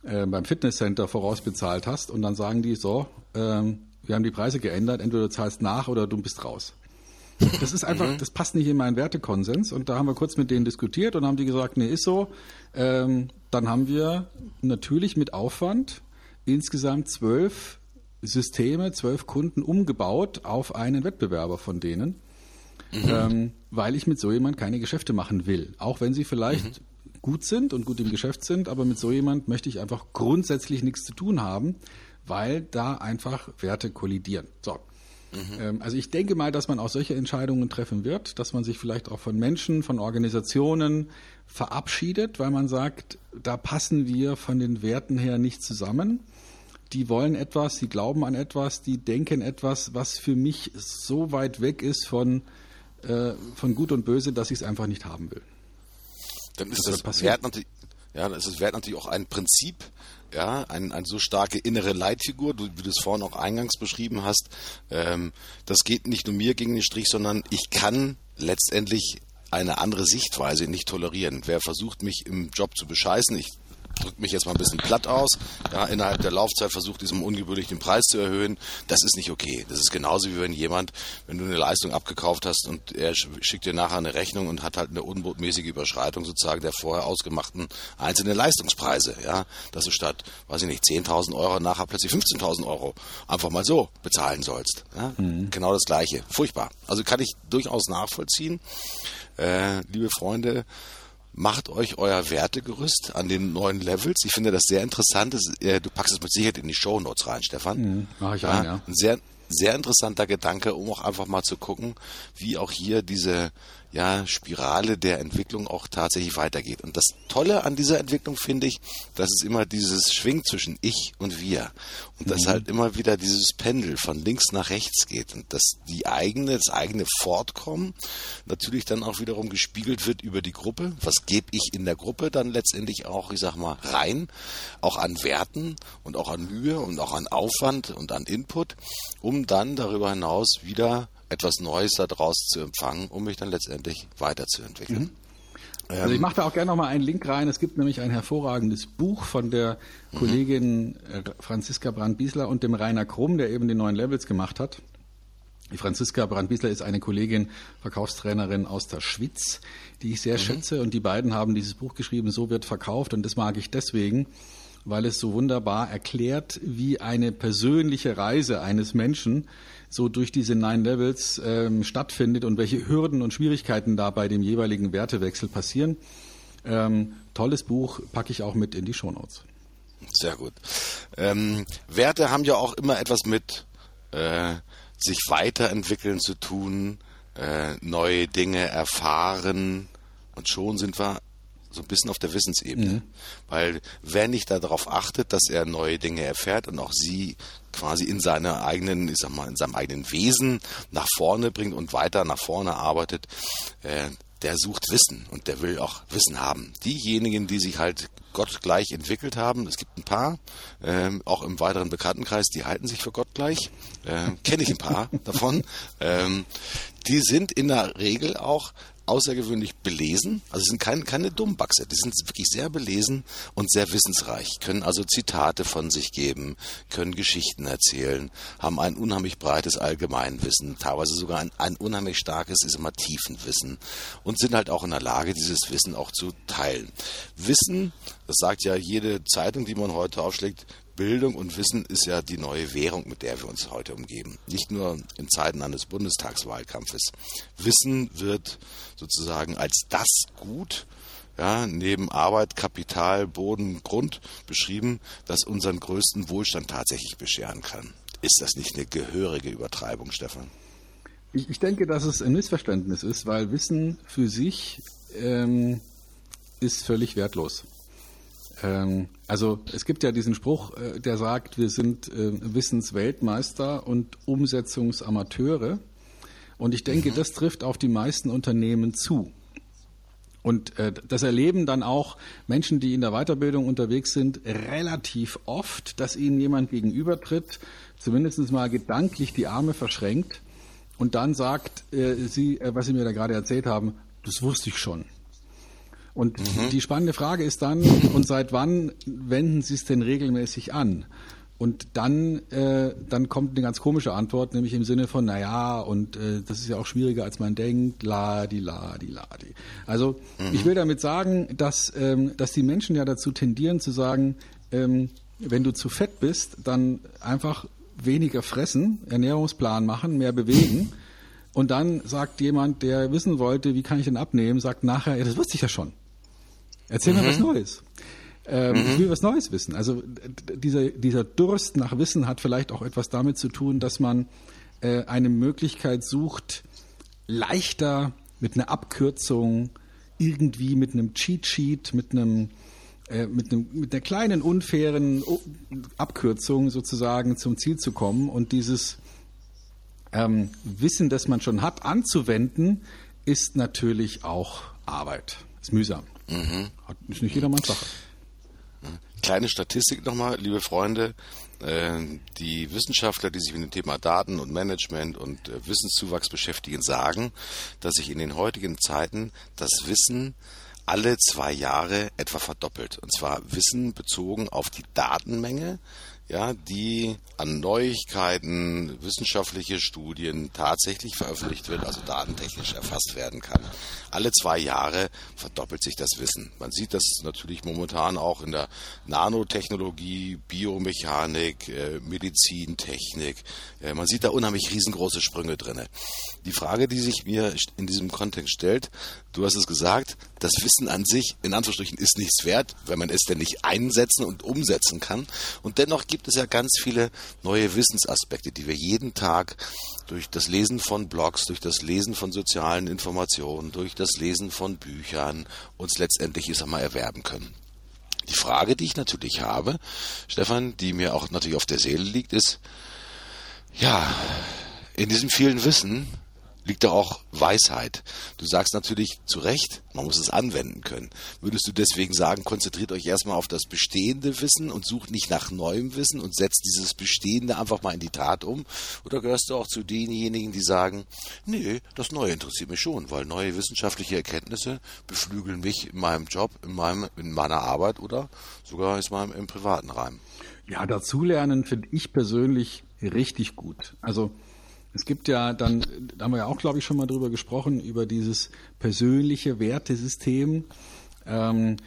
äh, beim Fitnesscenter vorausbezahlt hast und dann sagen die so, ähm, wir haben die Preise geändert, entweder du zahlst nach oder du bist raus. Das ist einfach, mhm. das passt nicht in meinen Wertekonsens. Und da haben wir kurz mit denen diskutiert und haben die gesagt, nee, ist so. Ähm, dann haben wir natürlich mit Aufwand insgesamt zwölf Systeme, zwölf Kunden umgebaut auf einen Wettbewerber von denen, mhm. ähm, weil ich mit so jemand keine Geschäfte machen will. Auch wenn sie vielleicht mhm. Gut sind und gut im Geschäft sind, aber mit so jemand möchte ich einfach grundsätzlich nichts zu tun haben, weil da einfach Werte kollidieren. So. Mhm. Also ich denke mal, dass man auch solche Entscheidungen treffen wird, dass man sich vielleicht auch von Menschen, von Organisationen verabschiedet, weil man sagt, da passen wir von den Werten her nicht zusammen. Die wollen etwas, die glauben an etwas, die denken etwas, was für mich so weit weg ist von, äh, von Gut und Böse, dass ich es einfach nicht haben will.
Dann ist das, das Wert natürlich, ja, dann ist das Wert natürlich auch ein Prinzip, ja, ein, eine so starke innere Leitfigur, du, wie du es vorhin auch eingangs beschrieben hast. Ähm, das geht nicht nur mir gegen den Strich, sondern ich kann letztendlich eine andere Sichtweise nicht tolerieren. Wer versucht, mich im Job zu bescheißen, ich drückt mich jetzt mal ein bisschen platt aus, ja, innerhalb der Laufzeit versucht, diesem ungebührlich den Preis zu erhöhen, das ist nicht okay. Das ist genauso wie wenn jemand, wenn du eine Leistung abgekauft hast und er schickt dir nachher eine Rechnung und hat halt eine unbotmäßige Überschreitung sozusagen der vorher ausgemachten einzelnen Leistungspreise, ja, dass du statt, weiß ich nicht, 10.000 Euro nachher plötzlich 15.000 Euro einfach mal so bezahlen sollst. Ja? Mhm. Genau das Gleiche. Furchtbar. Also kann ich durchaus nachvollziehen. Äh, liebe Freunde, macht euch euer Wertegerüst an den neuen Levels. Ich finde das sehr interessant. Äh, du packst es mit Sicherheit in die Show Notes rein, Stefan.
Mhm, mach ich ja, ein, ja.
Ein sehr, sehr interessanter Gedanke, um auch einfach mal zu gucken, wie auch hier diese ja, Spirale der Entwicklung auch tatsächlich weitergeht. Und das Tolle an dieser Entwicklung finde ich, dass es immer dieses schwingt zwischen ich und wir. Und mhm. dass halt immer wieder dieses Pendel von links nach rechts geht. Und dass die eigene, das eigene Fortkommen natürlich dann auch wiederum gespiegelt wird über die Gruppe. Was gebe ich in der Gruppe dann letztendlich auch, ich sag mal, rein? Auch an Werten und auch an Mühe und auch an Aufwand und an Input, um dann darüber hinaus wieder etwas Neues daraus zu empfangen, um mich dann letztendlich weiterzuentwickeln. Mhm.
Also ich mache da auch gerne noch mal einen Link rein. Es gibt nämlich ein hervorragendes Buch von der mhm. Kollegin äh, Franziska Brand-Biesler und dem Rainer Krumm, der eben die neuen Levels gemacht hat. Die Franziska Brand-Biesler ist eine Kollegin, Verkaufstrainerin aus der Schweiz, die ich sehr mhm. schätze. Und die beiden haben dieses Buch geschrieben, So wird verkauft. Und das mag ich deswegen, weil es so wunderbar erklärt, wie eine persönliche Reise eines Menschen so durch diese Nine Levels ähm, stattfindet und welche Hürden und Schwierigkeiten da bei dem jeweiligen Wertewechsel passieren. Ähm, tolles Buch, packe ich auch mit in die Shownotes.
Sehr gut. Ähm, Werte haben ja auch immer etwas mit äh, sich weiterentwickeln zu tun, äh, neue Dinge erfahren und schon sind wir so ein bisschen auf der Wissensebene. Mhm. Weil wer nicht darauf achtet, dass er neue Dinge erfährt und auch sie quasi in seiner eigenen, ich sag mal, in seinem eigenen Wesen nach vorne bringt und weiter nach vorne arbeitet, äh, der sucht Wissen und der will auch Wissen haben. Diejenigen, die sich halt Gott gleich entwickelt haben, es gibt ein paar, ähm, auch im weiteren Bekanntenkreis, die halten sich für Gott gleich, äh, kenne ich ein paar davon, ähm, die sind in der Regel auch außergewöhnlich belesen. Also sind kein, keine Dummbachse, die sind wirklich sehr belesen und sehr wissensreich, können also Zitate von sich geben, können Geschichten erzählen, haben ein unheimlich breites Allgemeinwissen, teilweise sogar ein, ein unheimlich starkes, ist immer Tiefenwissen und sind halt auch in der Lage, dieses Wissen auch zu teilen. Wissen, das sagt ja jede Zeitung, die man heute aufschlägt, Bildung und Wissen ist ja die neue Währung, mit der wir uns heute umgeben. Nicht nur in Zeiten eines Bundestagswahlkampfes. Wissen wird sozusagen als das Gut, ja, neben Arbeit, Kapital, Boden, Grund beschrieben, das unseren größten Wohlstand tatsächlich bescheren kann. Ist das nicht eine gehörige Übertreibung, Stefan?
Ich, ich denke, dass es ein Missverständnis ist, weil Wissen für sich ähm, ist völlig wertlos. Ähm, also es gibt ja diesen Spruch, äh, der sagt, wir sind äh, Wissensweltmeister und Umsetzungsamateure. Und ich denke, mhm. das trifft auf die meisten Unternehmen zu. Und äh, das erleben dann auch Menschen, die in der Weiterbildung unterwegs sind, relativ oft, dass ihnen jemand gegenübertritt, zumindest mal gedanklich die Arme verschränkt und dann sagt, äh, sie, äh, was Sie mir da gerade erzählt haben, das wusste ich schon. Und mhm. die spannende Frage ist dann, und seit wann wenden Sie es denn regelmäßig an? Und dann, äh, dann kommt eine ganz komische Antwort, nämlich im Sinne von, na ja, und äh, das ist ja auch schwieriger, als man denkt, ladi, ladi, ladi. Also mhm. ich will damit sagen, dass, ähm, dass die Menschen ja dazu tendieren zu sagen, ähm, wenn du zu fett bist, dann einfach weniger fressen, Ernährungsplan machen, mehr bewegen. Und dann sagt jemand, der wissen wollte, wie kann ich denn abnehmen, sagt nachher, ja, das wusste ich ja schon. Erzähl mhm. mir was mhm. Neues. Ähm, mhm. Ich will was Neues wissen. Also dieser, dieser Durst nach Wissen hat vielleicht auch etwas damit zu tun, dass man äh, eine Möglichkeit sucht, leichter mit einer Abkürzung, irgendwie mit einem Cheat Sheet, mit einem äh, mit, einem, mit einer kleinen unfairen Abkürzung sozusagen zum Ziel zu kommen und dieses ähm, Wissen, das man schon hat, anzuwenden, ist natürlich auch Arbeit, ist mühsam. Mhm. Hat, ist nicht jedermanns Sache.
Kleine Statistik nochmal, liebe Freunde. Äh, die Wissenschaftler, die sich mit dem Thema Daten und Management und äh, Wissenszuwachs beschäftigen, sagen, dass sich in den heutigen Zeiten das Wissen alle zwei Jahre etwa verdoppelt. Und zwar Wissen bezogen auf die Datenmenge, ja, die an Neuigkeiten, wissenschaftliche Studien tatsächlich veröffentlicht wird, also datentechnisch erfasst werden kann. Alle zwei Jahre verdoppelt sich das Wissen. Man sieht das natürlich momentan auch in der Nanotechnologie, Biomechanik, äh, Medizintechnik. Äh, man sieht da unheimlich riesengroße Sprünge drinne. Die Frage, die sich mir in diesem Kontext stellt, du hast es gesagt, das Wissen an sich, in Anführungsstrichen, ist nichts wert, wenn man es denn nicht einsetzen und umsetzen kann. Und dennoch gibt es ja ganz viele neue Wissensaspekte, die wir jeden Tag durch das Lesen von Blogs, durch das Lesen von sozialen Informationen, durch das Lesen von Büchern uns letztendlich, ich sag mal, erwerben können. Die Frage, die ich natürlich habe, Stefan, die mir auch natürlich auf der Seele liegt, ist, ja, in diesem vielen Wissen, liegt doch auch Weisheit. Du sagst natürlich zu Recht, man muss es anwenden können. Würdest du deswegen sagen, konzentriert euch erstmal auf das bestehende Wissen und sucht nicht nach neuem Wissen und setzt dieses bestehende einfach mal in die Tat um? Oder gehörst du auch zu denjenigen, die sagen, nee, das Neue interessiert mich schon, weil neue wissenschaftliche Erkenntnisse beflügeln mich in meinem Job, in, meinem, in meiner Arbeit oder sogar in meinem, im privaten Reim?
Ja, dazulernen finde ich persönlich richtig gut. Also es gibt ja dann, da haben wir ja auch, glaube ich, schon mal drüber gesprochen, über dieses persönliche Wertesystem, ähm,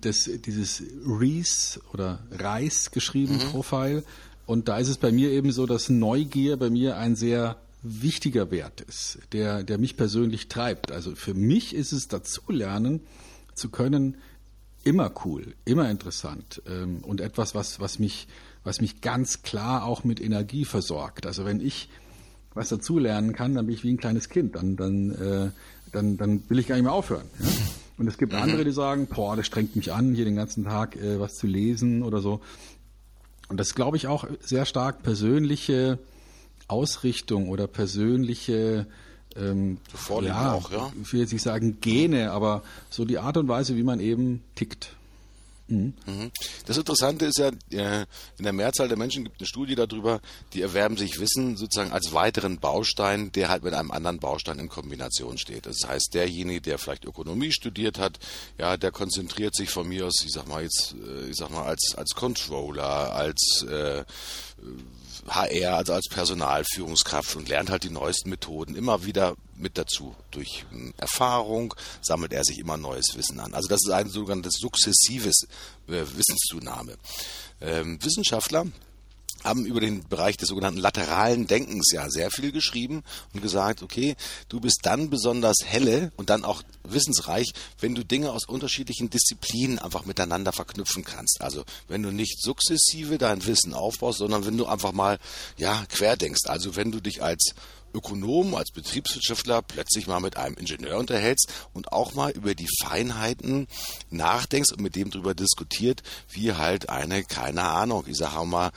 das, dieses Reese oder Reis geschrieben mhm. Profile. Und da ist es bei mir eben so, dass Neugier bei mir ein sehr wichtiger Wert ist, der, der mich persönlich treibt. Also für mich ist es dazulernen zu können immer cool, immer interessant ähm, und etwas, was, was mich, was mich ganz klar auch mit Energie versorgt. Also wenn ich was dazulernen kann, dann bin ich wie ein kleines Kind. Dann, dann, äh, dann, dann will ich gar nicht mehr aufhören. Ja? Und es gibt mhm. andere, die sagen, boah, das strengt mich an, hier den ganzen Tag äh, was zu lesen oder so. Und das glaube ich auch sehr stark persönliche Ausrichtung oder persönliche ähm, ja, auch, ja. Ich will jetzt nicht sagen Gene, aber so die Art und Weise, wie man eben tickt.
Mhm. Das Interessante ist ja, äh, in der Mehrzahl der Menschen gibt eine Studie darüber, die erwerben sich Wissen sozusagen als weiteren Baustein, der halt mit einem anderen Baustein in Kombination steht. Das heißt, derjenige, der vielleicht Ökonomie studiert hat, ja, der konzentriert sich von mir aus, ich sag mal jetzt, äh, ich sag mal als als Controller, als äh, HR, also als Personalführungskraft und lernt halt die neuesten Methoden immer wieder mit dazu. Durch Erfahrung sammelt er sich immer neues Wissen an. Also das ist ein sogenanntes sukzessives äh, Wissenszunahme. Ähm, Wissenschaftler haben über den Bereich des sogenannten lateralen Denkens ja sehr viel geschrieben und gesagt, okay, du bist dann besonders helle und dann auch wissensreich, wenn du Dinge aus unterschiedlichen Disziplinen einfach miteinander verknüpfen kannst. Also wenn du nicht sukzessive dein Wissen aufbaust, sondern wenn du einfach mal ja quer denkst. Also wenn du dich als Ökonom, als Betriebswirtschaftler plötzlich mal mit einem Ingenieur unterhältst und auch mal über die Feinheiten nachdenkst und mit dem darüber diskutiert, wie halt eine, keine Ahnung, ich sage mal,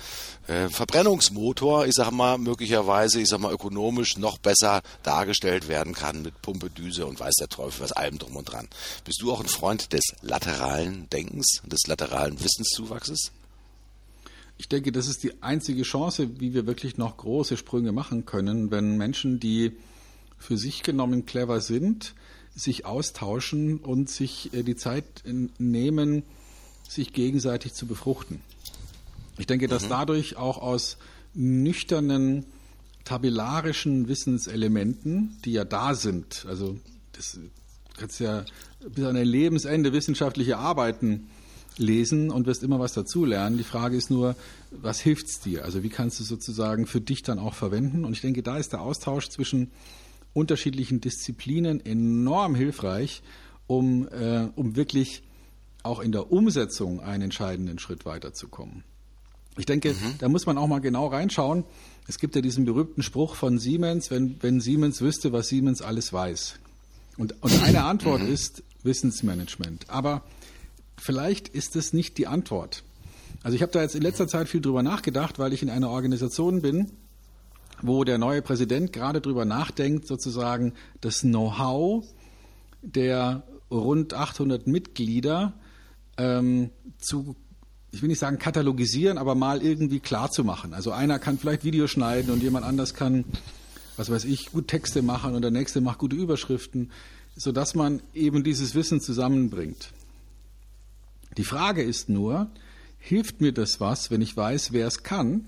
äh, Verbrennungsmotor, ich sage mal, möglicherweise, ich sage mal, ökonomisch noch besser dargestellt werden kann mit Pumpe, Düse und weiß der Teufel was allem drum und dran. Bist du auch ein Freund des lateralen Denkens, des lateralen Wissenszuwachses?
Ich denke, das ist die einzige Chance, wie wir wirklich noch große Sprünge machen können, wenn Menschen, die für sich genommen clever sind, sich austauschen und sich äh, die Zeit nehmen, sich gegenseitig zu befruchten. Ich denke, dass mhm. dadurch auch aus nüchternen tabellarischen Wissenselementen, die ja da sind, also das kannst ja bis an dein Lebensende wissenschaftliche Arbeiten lesen und wirst immer was dazulernen. Die Frage ist nur, was hilft's dir? Also wie kannst du sozusagen für dich dann auch verwenden? Und ich denke, da ist der Austausch zwischen unterschiedlichen Disziplinen enorm hilfreich, um, äh, um wirklich auch in der Umsetzung einen entscheidenden Schritt weiterzukommen. Ich denke, mhm. da muss man auch mal genau reinschauen. Es gibt ja diesen berühmten Spruch von Siemens, wenn, wenn Siemens wüsste, was Siemens alles weiß. Und, und eine Antwort mhm. ist Wissensmanagement. Aber vielleicht ist es nicht die Antwort. Also ich habe da jetzt in letzter Zeit viel drüber nachgedacht, weil ich in einer Organisation bin, wo der neue Präsident gerade drüber nachdenkt, sozusagen das Know-how der rund 800 Mitglieder ähm, zu, ich will nicht sagen katalogisieren, aber mal irgendwie klar zu machen. Also einer kann vielleicht Videos schneiden und jemand anders kann, was weiß ich, gut Texte machen und der nächste macht gute Überschriften, sodass man eben dieses Wissen zusammenbringt. Die Frage ist nur, hilft mir das was, wenn ich weiß, wer es kann?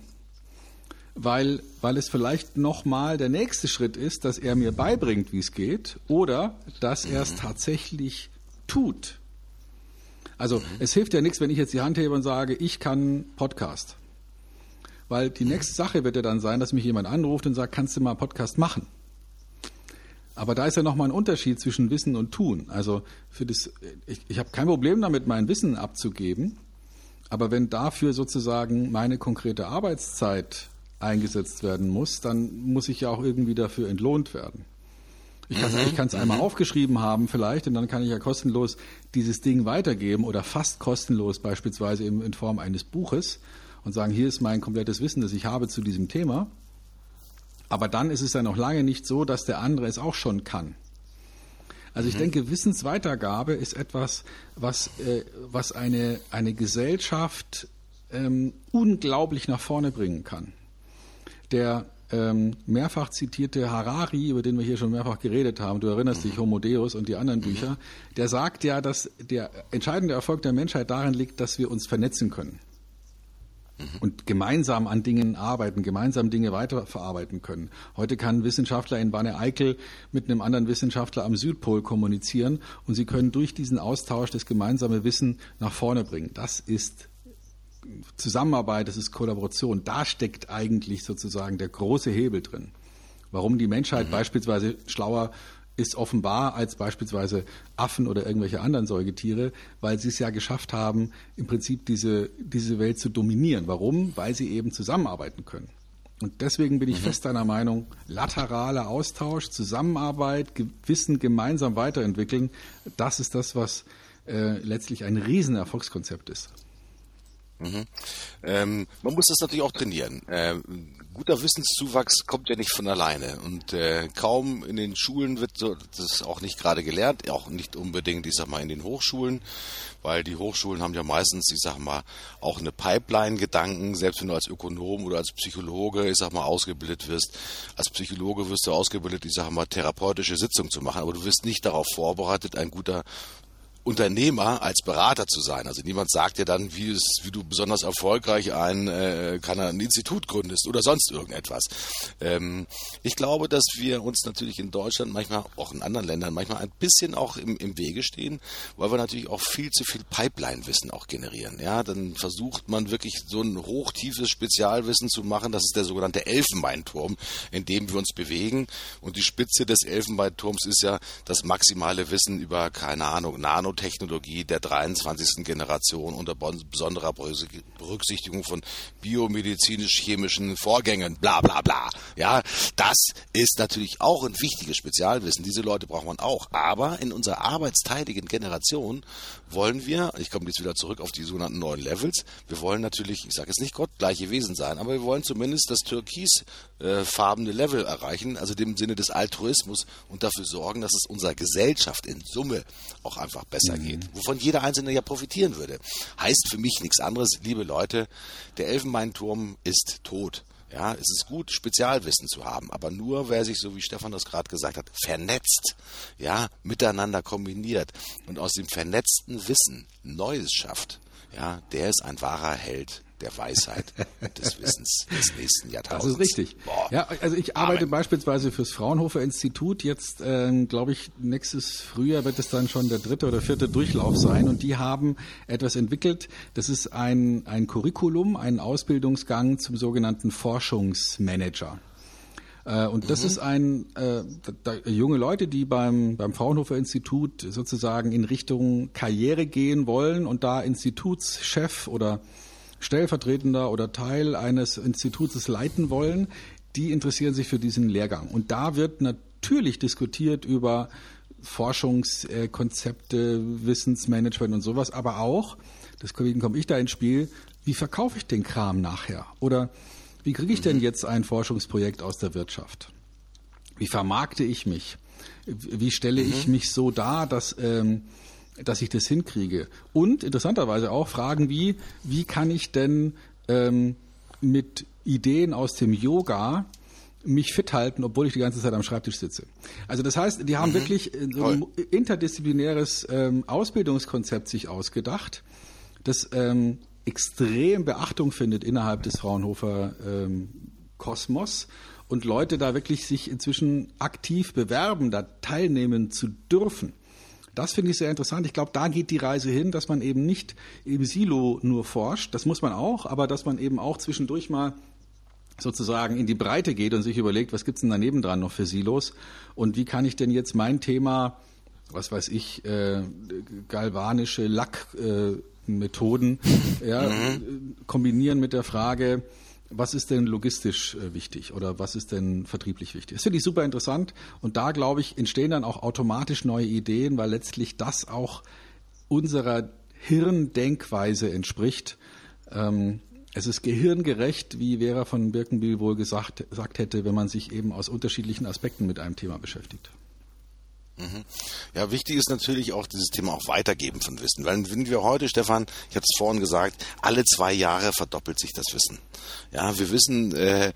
Weil, weil es vielleicht nochmal der nächste Schritt ist, dass er mir beibringt, wie es geht, oder dass er es tatsächlich tut. Also es hilft ja nichts, wenn ich jetzt die Hand hebe und sage, ich kann Podcast. Weil die nächste Sache wird ja dann sein, dass mich jemand anruft und sagt, kannst du mal Podcast machen? Aber da ist ja nochmal ein Unterschied zwischen Wissen und Tun. Also für das, ich, ich habe kein Problem damit, mein Wissen abzugeben, aber wenn dafür sozusagen meine konkrete Arbeitszeit eingesetzt werden muss, dann muss ich ja auch irgendwie dafür entlohnt werden. Ich kann es mhm. einmal mhm. aufgeschrieben haben vielleicht und dann kann ich ja kostenlos dieses Ding weitergeben oder fast kostenlos beispielsweise in, in Form eines Buches und sagen, hier ist mein komplettes Wissen, das ich habe zu diesem Thema. Aber dann ist es ja noch lange nicht so, dass der andere es auch schon kann. Also ich mhm. denke, Wissensweitergabe ist etwas, was, äh, was eine, eine Gesellschaft ähm, unglaublich nach vorne bringen kann. Der ähm, mehrfach zitierte Harari, über den wir hier schon mehrfach geredet haben, du erinnerst dich, Homo Deus und die anderen mhm. Bücher, der sagt ja, dass der entscheidende Erfolg der Menschheit darin liegt, dass wir uns vernetzen können mhm. und gemeinsam an Dingen arbeiten, gemeinsam Dinge weiterverarbeiten können. Heute kann ein Wissenschaftler in Banne Eickel mit einem anderen Wissenschaftler am Südpol kommunizieren und sie können durch diesen Austausch das gemeinsame Wissen nach vorne bringen. Das ist Zusammenarbeit, das ist Kollaboration. Da steckt eigentlich sozusagen der große Hebel drin. Warum die Menschheit mhm. beispielsweise schlauer ist offenbar als beispielsweise Affen oder irgendwelche anderen Säugetiere, weil sie es ja geschafft haben, im Prinzip diese, diese Welt zu dominieren. Warum? Weil sie eben zusammenarbeiten können. Und deswegen bin ich mhm. fest einer Meinung, lateraler Austausch, Zusammenarbeit, Wissen gemeinsam weiterentwickeln, das ist das, was äh, letztlich ein Riesenerfolgskonzept ist.
Mhm. Ähm, man muss das natürlich auch trainieren. Ähm, guter Wissenszuwachs kommt ja nicht von alleine und äh, kaum in den Schulen wird so, das auch nicht gerade gelernt, auch nicht unbedingt, ich sag mal, in den Hochschulen, weil die Hochschulen haben ja meistens, ich sag mal, auch eine Pipeline-Gedanken, selbst wenn du als Ökonom oder als Psychologe, ich sag mal, ausgebildet wirst. Als Psychologe wirst du ausgebildet, ich sag mal, therapeutische Sitzungen zu machen, aber du wirst nicht darauf vorbereitet, ein guter Unternehmer als Berater zu sein. Also niemand sagt dir dann, wie, es, wie du besonders erfolgreich ein, äh, kann ein Institut gründest oder sonst irgendetwas. Ähm, ich glaube, dass wir uns natürlich in Deutschland, manchmal auch in anderen Ländern, manchmal ein bisschen auch im, im Wege stehen, weil wir natürlich auch viel zu viel Pipeline-Wissen auch generieren. Ja, dann versucht man wirklich so ein hochtiefes Spezialwissen zu machen. Das ist der sogenannte Elfenbeinturm, in dem wir uns bewegen. Und die Spitze des Elfenbeinturms ist ja das maximale Wissen über, keine Ahnung, Nano Nanotechnologie der 23. Generation unter besonderer Berücksichtigung von biomedizinisch-chemischen Vorgängen, bla bla bla. Ja, das ist natürlich auch ein wichtiges Spezialwissen. Diese Leute braucht man auch. Aber in unserer arbeitsteiligen Generation wollen wir, ich komme jetzt wieder zurück auf die sogenannten neuen Levels, wir wollen natürlich, ich sage jetzt nicht Gott, gleiche Wesen sein, aber wir wollen zumindest das türkisfarbene Level erreichen, also dem Sinne des Altruismus und dafür sorgen, dass es unserer Gesellschaft in Summe auch einfach besser besser geht, wovon jeder Einzelne ja profitieren würde. Heißt für mich nichts anderes, liebe Leute, der Elfenbeinturm ist tot. Ja, es ist gut, Spezialwissen zu haben, aber nur wer sich, so wie Stefan das gerade gesagt hat, vernetzt, ja, miteinander kombiniert und aus dem vernetzten Wissen Neues schafft, ja, der ist ein wahrer Held der Weisheit und des Wissens des nächsten Jahrtausends.
Das ist richtig. Boah. Ja, also ich arbeite Amen. beispielsweise fürs Fraunhofer Institut. Jetzt, äh, glaube ich, nächstes Frühjahr wird es dann schon der dritte oder vierte Durchlauf sein. Und die haben etwas entwickelt. Das ist ein, ein Curriculum, ein Ausbildungsgang zum sogenannten Forschungsmanager. Äh, und das mhm. ist ein äh, da, junge Leute, die beim beim Fraunhofer Institut sozusagen in Richtung Karriere gehen wollen und da Institutschef oder stellvertretender oder Teil eines Instituts leiten wollen, die interessieren sich für diesen Lehrgang. Und da wird natürlich diskutiert über Forschungskonzepte, Wissensmanagement und sowas, aber auch, deswegen komme ich da ins Spiel, wie verkaufe ich den Kram nachher? Oder wie kriege ich denn mhm. jetzt ein Forschungsprojekt aus der Wirtschaft? Wie vermarkte ich mich? Wie stelle ich mhm. mich so dar, dass ähm, dass ich das hinkriege. Und interessanterweise auch Fragen wie, wie kann ich denn ähm, mit Ideen aus dem Yoga mich fit halten, obwohl ich die ganze Zeit am Schreibtisch sitze. Also das heißt, die haben mhm. wirklich äh, so ein interdisziplinäres ähm, Ausbildungskonzept sich ausgedacht, das ähm, extrem Beachtung findet innerhalb des Fraunhofer ähm, Kosmos und Leute da wirklich sich inzwischen aktiv bewerben, da teilnehmen zu dürfen. Das finde ich sehr interessant. Ich glaube, da geht die Reise hin, dass man eben nicht im Silo nur forscht. Das muss man auch, aber dass man eben auch zwischendurch mal sozusagen in die Breite geht und sich überlegt, was gibt's denn daneben dran noch für Silos und wie kann ich denn jetzt mein Thema, was weiß ich, äh, galvanische Lackmethoden äh, ja, mhm. kombinieren mit der Frage, was ist denn logistisch äh, wichtig oder was ist denn vertrieblich wichtig? Das finde ich super interessant und da, glaube ich, entstehen dann auch automatisch neue Ideen, weil letztlich das auch unserer Hirndenkweise entspricht. Ähm, es ist gehirngerecht, wie Vera von Birkenbiel wohl gesagt, gesagt hätte, wenn man sich eben aus unterschiedlichen Aspekten mit einem Thema beschäftigt.
Mhm. Ja, wichtig ist natürlich auch dieses Thema auch Weitergeben von Wissen. Weil wenn wir heute, Stefan, ich habe es vorhin gesagt, alle zwei Jahre verdoppelt sich das Wissen. Ja, wir wissen, äh,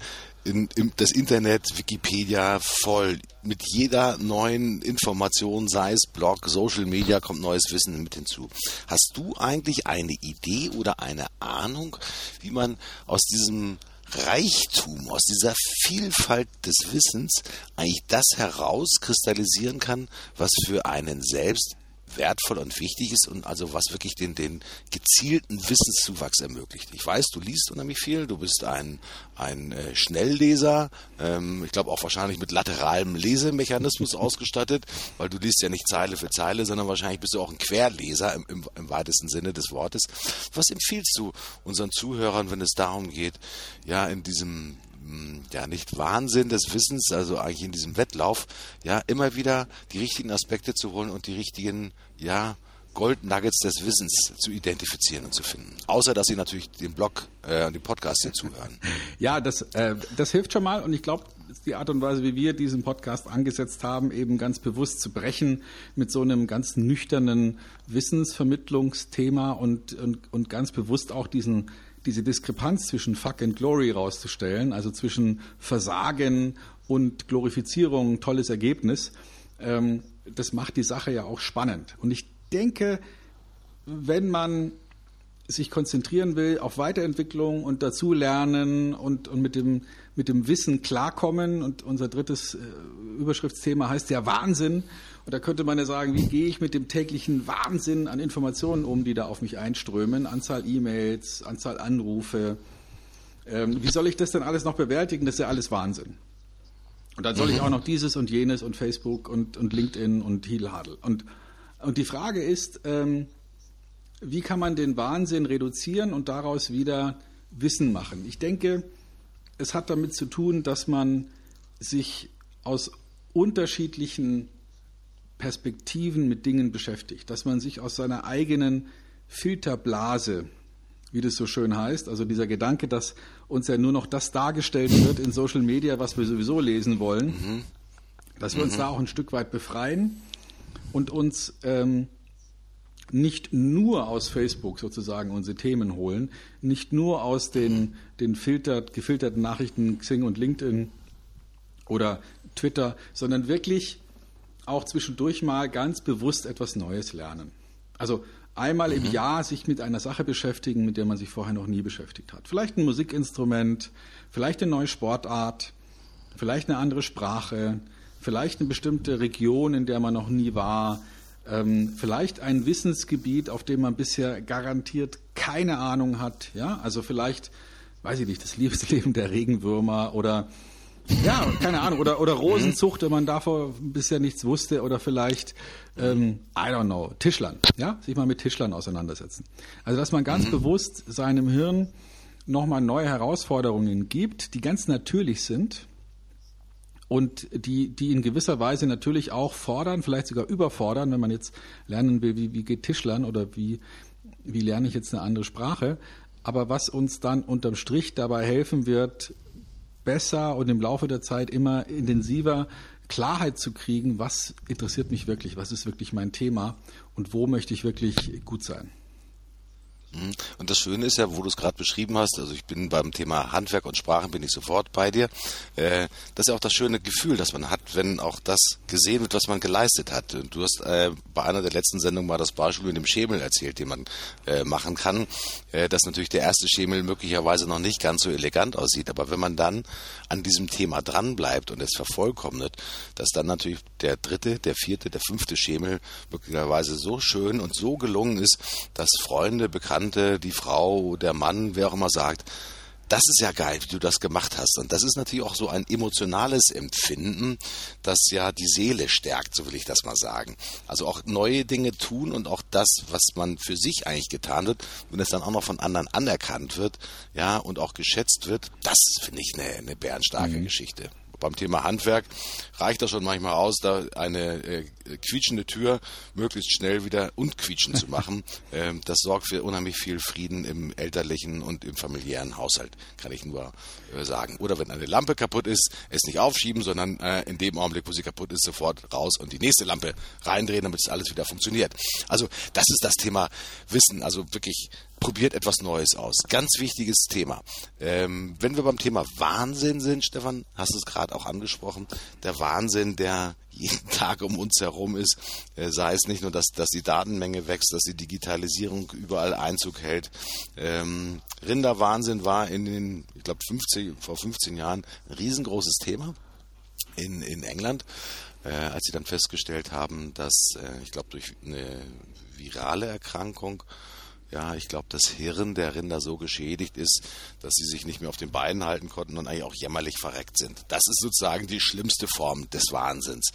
in, in, das Internet, Wikipedia voll mit jeder neuen Information, sei es Blog, Social Media, kommt neues Wissen mit hinzu. Hast du eigentlich eine Idee oder eine Ahnung, wie man aus diesem Reichtum, aus dieser Vielfalt des Wissens eigentlich das herauskristallisieren kann, was für einen selbst wertvoll und wichtig ist und also was wirklich den, den gezielten Wissenszuwachs ermöglicht. Ich weiß, du liest unheimlich viel, du bist ein, ein äh, Schnellleser, ähm, ich glaube auch wahrscheinlich mit lateralem Lesemechanismus ausgestattet, weil du liest ja nicht Zeile für Zeile, sondern wahrscheinlich bist du auch ein Querleser im, im, im weitesten Sinne des Wortes. Was empfiehlst du unseren Zuhörern, wenn es darum geht, ja, in diesem ja nicht Wahnsinn des Wissens, also eigentlich in diesem Wettlauf, ja, immer wieder die richtigen Aspekte zu holen und die richtigen, ja, Gold Nuggets des Wissens zu identifizieren und zu finden. Außer dass Sie natürlich den Blog äh, und den Podcast hier zuhören.
Ja, das, äh, das hilft schon mal und ich glaube, die Art und Weise, wie wir diesen Podcast angesetzt haben, eben ganz bewusst zu brechen mit so einem ganz nüchternen Wissensvermittlungsthema und, und, und ganz bewusst auch diesen diese Diskrepanz zwischen Fuck and Glory rauszustellen, also zwischen Versagen und Glorifizierung, tolles Ergebnis, ähm, das macht die Sache ja auch spannend. Und ich denke, wenn man sich konzentrieren will auf Weiterentwicklung und dazulernen und, und mit, dem, mit dem Wissen klarkommen. Und unser drittes äh, Überschriftsthema heißt ja Wahnsinn. Und da könnte man ja sagen, wie gehe ich mit dem täglichen Wahnsinn an Informationen um, die da auf mich einströmen? Anzahl E-Mails, Anzahl Anrufe. Ähm, wie soll ich das denn alles noch bewältigen? Das ist ja alles Wahnsinn. Und dann soll ich mhm. auch noch dieses und jenes und Facebook und, und LinkedIn und Hiedelhadel. Und, und die Frage ist, ähm, wie kann man den Wahnsinn reduzieren und daraus wieder Wissen machen? Ich denke, es hat damit zu tun, dass man sich aus unterschiedlichen Perspektiven mit Dingen beschäftigt, dass man sich aus seiner eigenen Filterblase, wie das so schön heißt, also dieser Gedanke, dass uns ja nur noch das dargestellt wird in Social Media, was wir sowieso lesen wollen, mhm. dass wir mhm. uns da auch ein Stück weit befreien und uns ähm, nicht nur aus Facebook sozusagen unsere Themen holen, nicht nur aus den, den filtert, gefilterten Nachrichten Xing und LinkedIn oder Twitter, sondern wirklich auch zwischendurch mal ganz bewusst etwas Neues lernen. Also einmal mhm. im Jahr sich mit einer Sache beschäftigen, mit der man sich vorher noch nie beschäftigt hat. Vielleicht ein Musikinstrument, vielleicht eine neue Sportart, vielleicht eine andere Sprache, vielleicht eine bestimmte Region, in der man noch nie war, ähm, vielleicht ein Wissensgebiet, auf dem man bisher garantiert keine Ahnung hat. Ja, also vielleicht, weiß ich nicht, das Liebesleben der Regenwürmer oder ja, keine Ahnung, oder, oder Rosenzucht, wenn man davor bisher nichts wusste, oder vielleicht, ähm, I don't know, Tischlern, ja, sich mal mit Tischlern auseinandersetzen. Also, dass man ganz mhm. bewusst seinem Hirn nochmal neue Herausforderungen gibt, die ganz natürlich sind, und die, die in gewisser Weise natürlich auch fordern, vielleicht sogar überfordern, wenn man jetzt lernen will, wie, wie geht Tischlern oder wie, wie lerne ich jetzt eine andere Sprache. Aber was uns dann unterm Strich dabei helfen wird, besser und im Laufe der Zeit immer intensiver Klarheit zu kriegen, was interessiert mich wirklich, was ist wirklich mein Thema und wo möchte ich wirklich gut sein.
Mhm. Und das Schöne ist ja, wo du es gerade beschrieben hast, also ich bin beim Thema Handwerk und Sprachen bin ich sofort bei dir. Äh, das ist ja auch das schöne Gefühl, das man hat, wenn auch das gesehen wird, was man geleistet hat. Du hast äh, bei einer der letzten Sendungen mal das Beispiel mit dem Schemel erzählt, den man äh, machen kann, dass natürlich der erste Schemel möglicherweise noch nicht ganz so elegant aussieht. Aber wenn man dann an diesem Thema dranbleibt und es vervollkommnet, dass dann natürlich der dritte, der vierte, der fünfte Schemel möglicherweise so schön und so gelungen ist, dass Freunde, Bekannte, Tante, die Frau, der Mann, wer auch immer sagt, das ist ja geil, wie du das gemacht hast. Und das ist natürlich auch so ein emotionales Empfinden, das ja die Seele stärkt, so will ich das mal sagen. Also auch neue Dinge tun und auch das, was man für sich eigentlich getan hat, wenn es dann auch noch von anderen anerkannt wird, ja, und auch geschätzt wird, das finde ich eine, eine bärenstarke mhm. Geschichte. Beim Thema Handwerk reicht das schon manchmal aus, da eine äh, quietschende Tür möglichst schnell wieder unquietschend zu machen. ähm, das sorgt für unheimlich viel Frieden im elterlichen und im familiären Haushalt, kann ich nur äh, sagen. Oder wenn eine Lampe kaputt ist, es nicht aufschieben, sondern äh, in dem Augenblick, wo sie kaputt ist, sofort raus und die nächste Lampe reindrehen, damit es alles wieder funktioniert. Also das ist das Thema Wissen, also wirklich probiert etwas Neues aus. Ganz wichtiges Thema. Ähm, wenn wir beim Thema Wahnsinn sind, Stefan, hast du es gerade auch angesprochen, der Wahnsinn, der jeden Tag um uns herum ist, äh, sei es nicht nur, dass, dass die Datenmenge wächst, dass die Digitalisierung überall Einzug hält. Ähm, Rinderwahnsinn war in den, ich glaube, vor 15 Jahren ein riesengroßes Thema in, in England, äh, als sie dann festgestellt haben, dass, äh, ich glaube, durch eine virale Erkrankung ja, ich glaube, das Hirn der Rinder so geschädigt ist, dass sie sich nicht mehr auf den Beinen halten konnten und eigentlich auch jämmerlich verreckt sind. Das ist sozusagen die schlimmste Form des Wahnsinns.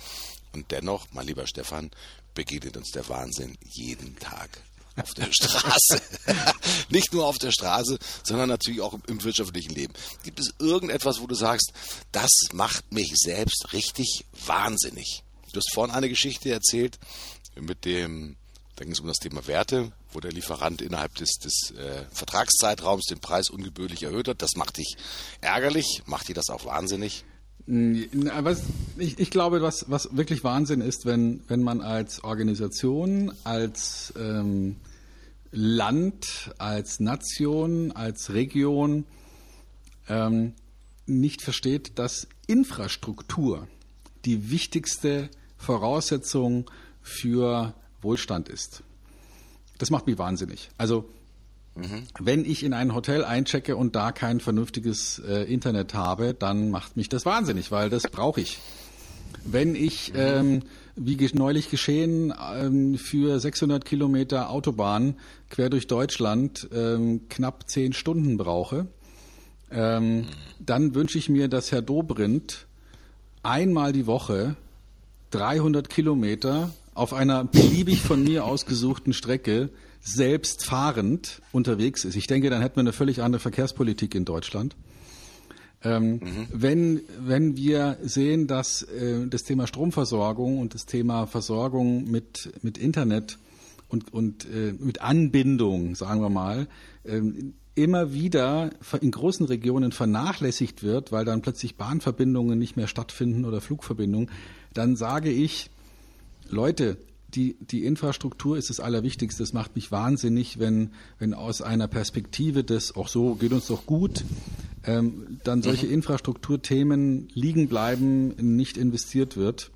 Und dennoch, mein lieber Stefan, begegnet uns der Wahnsinn jeden Tag auf der Straße. Nicht nur auf der Straße, sondern natürlich auch im wirtschaftlichen Leben. Gibt es irgendetwas, wo du sagst, das macht mich selbst richtig wahnsinnig? Du hast vorhin eine Geschichte erzählt mit dem da ging es um das Thema Werte, wo der Lieferant innerhalb des, des äh, Vertragszeitraums den Preis ungebührlich erhöht hat. Das macht dich ärgerlich, macht dir das auch wahnsinnig?
Was, ich, ich, glaube, was, was wirklich Wahnsinn ist, wenn, wenn man als Organisation, als ähm, Land, als Nation, als Region ähm, nicht versteht, dass Infrastruktur die wichtigste Voraussetzung für Wohlstand ist. Das macht mich wahnsinnig. Also mhm. wenn ich in ein Hotel einchecke und da kein vernünftiges äh, Internet habe, dann macht mich das wahnsinnig, weil das brauche ich. Wenn ich, ähm, wie neulich geschehen, ähm, für 600 Kilometer Autobahn quer durch Deutschland ähm, knapp zehn Stunden brauche, ähm, dann wünsche ich mir, dass Herr Dobrindt einmal die Woche 300 Kilometer auf einer beliebig von mir ausgesuchten Strecke selbst fahrend unterwegs ist. Ich denke, dann hätten wir eine völlig andere Verkehrspolitik in Deutschland. Ähm, mhm. wenn, wenn wir sehen, dass äh, das Thema Stromversorgung und das Thema Versorgung mit, mit Internet und, und äh, mit Anbindung, sagen wir mal, ähm, immer wieder in großen Regionen vernachlässigt wird, weil dann plötzlich Bahnverbindungen nicht mehr stattfinden oder Flugverbindungen, dann sage ich, Leute, die, die Infrastruktur ist das Allerwichtigste. Es macht mich wahnsinnig, wenn, wenn aus einer Perspektive des, auch so geht uns doch gut, ähm, dann solche mhm. Infrastrukturthemen liegen bleiben, nicht investiert wird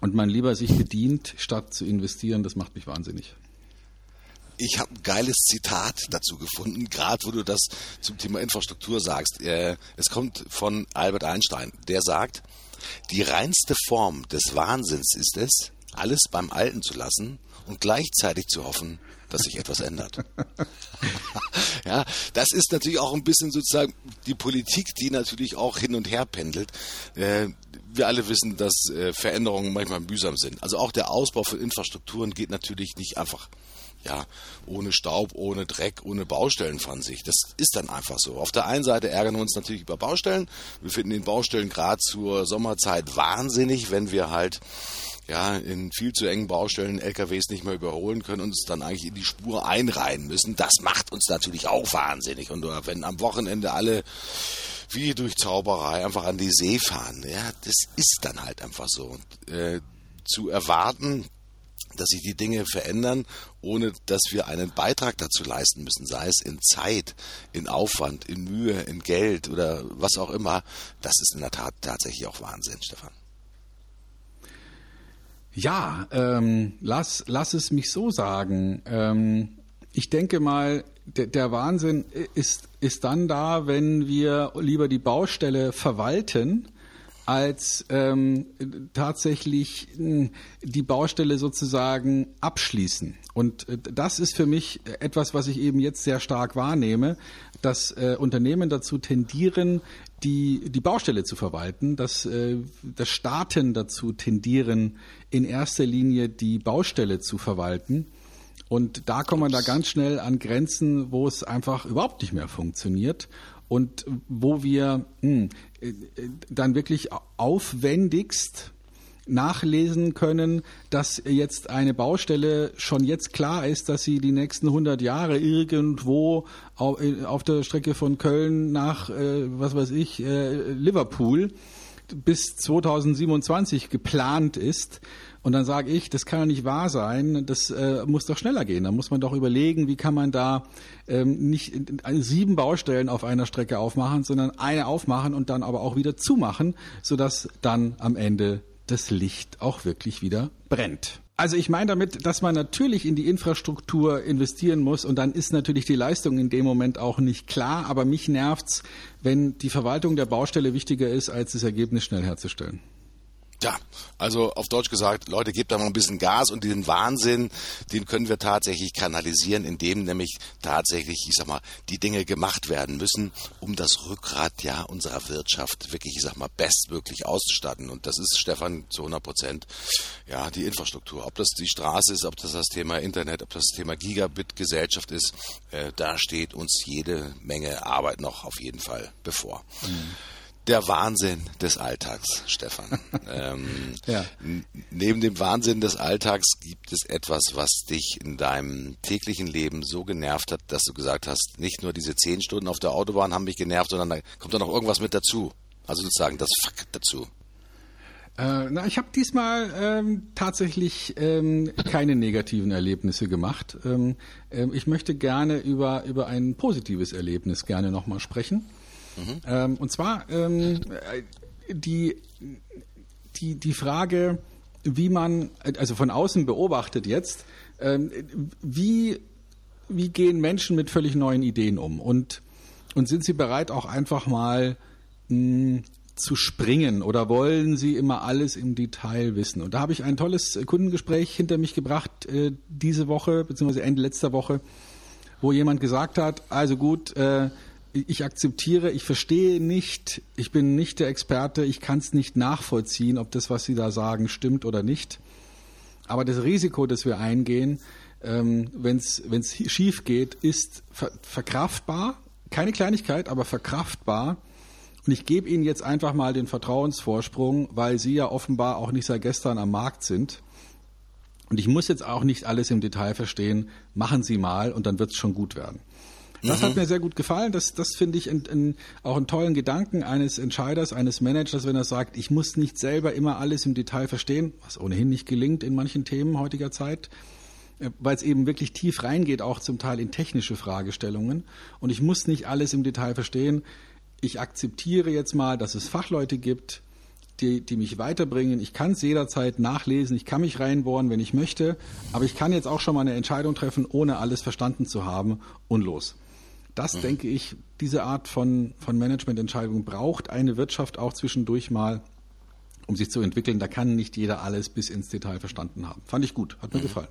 und man lieber sich bedient, statt zu investieren. Das macht mich wahnsinnig.
Ich habe ein geiles Zitat dazu gefunden, gerade wo du das zum Thema Infrastruktur sagst. Äh, es kommt von Albert Einstein. Der sagt, die reinste Form des Wahnsinns ist es, alles beim Alten zu lassen und gleichzeitig zu hoffen, dass sich etwas ändert. ja, das ist natürlich auch ein bisschen sozusagen die Politik, die natürlich auch hin und her pendelt. Äh, wir alle wissen, dass äh, Veränderungen manchmal mühsam sind. Also auch der Ausbau von Infrastrukturen geht natürlich nicht einfach ja, ohne Staub, ohne Dreck, ohne Baustellen von sich. Das ist dann einfach so. Auf der einen Seite ärgern wir uns natürlich über Baustellen. Wir finden den Baustellen gerade zur Sommerzeit wahnsinnig, wenn wir halt ja, in viel zu engen Baustellen LKWs nicht mehr überholen können und uns dann eigentlich in die Spur einreihen müssen. Das macht uns natürlich auch wahnsinnig. Und wenn am Wochenende alle wie durch Zauberei einfach an die See fahren, ja, das ist dann halt einfach so. Und, äh, zu erwarten, dass sich die Dinge verändern, ohne dass wir einen Beitrag dazu leisten müssen, sei es in Zeit, in Aufwand, in Mühe, in Geld oder was auch immer, das ist in der Tat tatsächlich auch Wahnsinn, Stefan.
Ja, ähm, lass, lass es mich so sagen. Ähm, ich denke mal, der, der Wahnsinn ist, ist dann da, wenn wir lieber die Baustelle verwalten, als ähm, tatsächlich die Baustelle sozusagen abschließen. Und äh, das ist für mich etwas, was ich eben jetzt sehr stark wahrnehme, dass äh, Unternehmen dazu tendieren, die, die Baustelle zu verwalten, dass, äh, dass Staaten dazu tendieren, in erster Linie die Baustelle zu verwalten Und da kommt man da ganz schnell an Grenzen, wo es einfach überhaupt nicht mehr funktioniert und wo wir mh, hm, dann wirklich aufwendigst nachlesen können, dass jetzt eine Baustelle schon jetzt klar ist, dass sie die nächsten 100 Jahre irgendwo auf der Strecke von Köln nach, äh, was weiß ich, äh, Liverpool bis 2027 geplant ist. Und dann sage ich, das kann ja nicht wahr sein, das äh, muss doch schneller gehen. Da muss man doch überlegen, wie kann man da ähm, nicht sieben Baustellen auf einer Strecke aufmachen, sondern eine aufmachen und dann aber auch wieder zumachen, sodass dann am Ende das Licht auch wirklich wieder brennt. Also ich meine damit, dass man natürlich in die Infrastruktur investieren muss und dann ist natürlich die Leistung in dem Moment auch nicht klar, aber mich nervt's, wenn die Verwaltung der Baustelle wichtiger ist, als das Ergebnis schnell herzustellen.
Ja, also auf Deutsch gesagt, Leute, gebt da mal ein bisschen Gas und diesen Wahnsinn, den können wir tatsächlich kanalisieren, indem nämlich tatsächlich, ich sag mal, die Dinge gemacht werden müssen, um das Rückgrat ja unserer Wirtschaft wirklich, ich sag mal, bestmöglich auszustatten. Und das ist, Stefan, zu 100 Prozent, ja, die Infrastruktur. Ob das die Straße ist, ob das das Thema Internet, ob das das Thema Gigabit-Gesellschaft ist, äh, da steht uns jede Menge Arbeit noch auf jeden Fall bevor. Mhm der Wahnsinn des Alltags, Stefan. ähm, ja. Neben dem Wahnsinn des Alltags gibt es etwas, was dich in deinem täglichen Leben so genervt hat, dass du gesagt hast, nicht nur diese zehn Stunden auf der Autobahn haben mich genervt, sondern da kommt da noch irgendwas mit dazu. Also sozusagen das Fuck dazu.
Äh, na, ich habe diesmal ähm, tatsächlich ähm, keine negativen Erlebnisse gemacht. Ähm, äh, ich möchte gerne über, über ein positives Erlebnis gerne nochmal sprechen. Mhm. Ähm, und zwar ähm, die, die, die Frage, wie man, also von außen beobachtet jetzt, ähm, wie, wie gehen Menschen mit völlig neuen Ideen um? Und, und sind sie bereit, auch einfach mal mh, hm, zu springen oder wollen sie immer alles im Detail wissen? Und da habe ich ein tolles Kundengespräch hinter mich gebracht äh, diese Woche, beziehungsweise Ende letzter Woche, wo jemand gesagt hat, also gut, äh, ich akzeptiere, ich verstehe nicht, ich bin nicht der Experte, ich kann es nicht nachvollziehen, ob das, was Sie da sagen, stimmt oder nicht. Aber das Risiko, das wir eingehen, ähm, wenn es schief geht, ist ver verkraftbar. Keine Kleinigkeit, aber verkraftbar. Und ich gebe Ihnen jetzt einfach mal den Vertrauensvorsprung, weil Sie ja offenbar auch nicht seit gestern am Markt sind. Und ich muss jetzt auch nicht alles im Detail verstehen. Machen Sie mal und dann wird es schon gut werden. Das mhm. hat mir sehr gut gefallen. Das, das finde ich in, in, auch einen tollen Gedanken eines Entscheiders, eines Managers, wenn er sagt, ich muss nicht selber immer alles im Detail verstehen, was ohnehin nicht gelingt in manchen Themen heutiger Zeit äh, weil es eben wirklich tief reingeht, auch zum Teil in technische Fragestellungen. Und ich muss nicht alles im Detail verstehen. Ich akzeptiere jetzt mal, dass es Fachleute gibt, die, die mich weiterbringen. Ich kann es jederzeit nachlesen, ich kann mich reinbohren, wenn ich möchte, aber ich kann jetzt auch schon mal eine Entscheidung treffen, ohne alles verstanden zu haben und los. Das, mhm. denke ich, diese Art von, von Managemententscheidungen braucht eine Wirtschaft auch zwischendurch mal, um sich zu entwickeln. Da kann nicht jeder alles bis ins Detail verstanden haben. Fand ich gut, hat mir mhm. gefallen.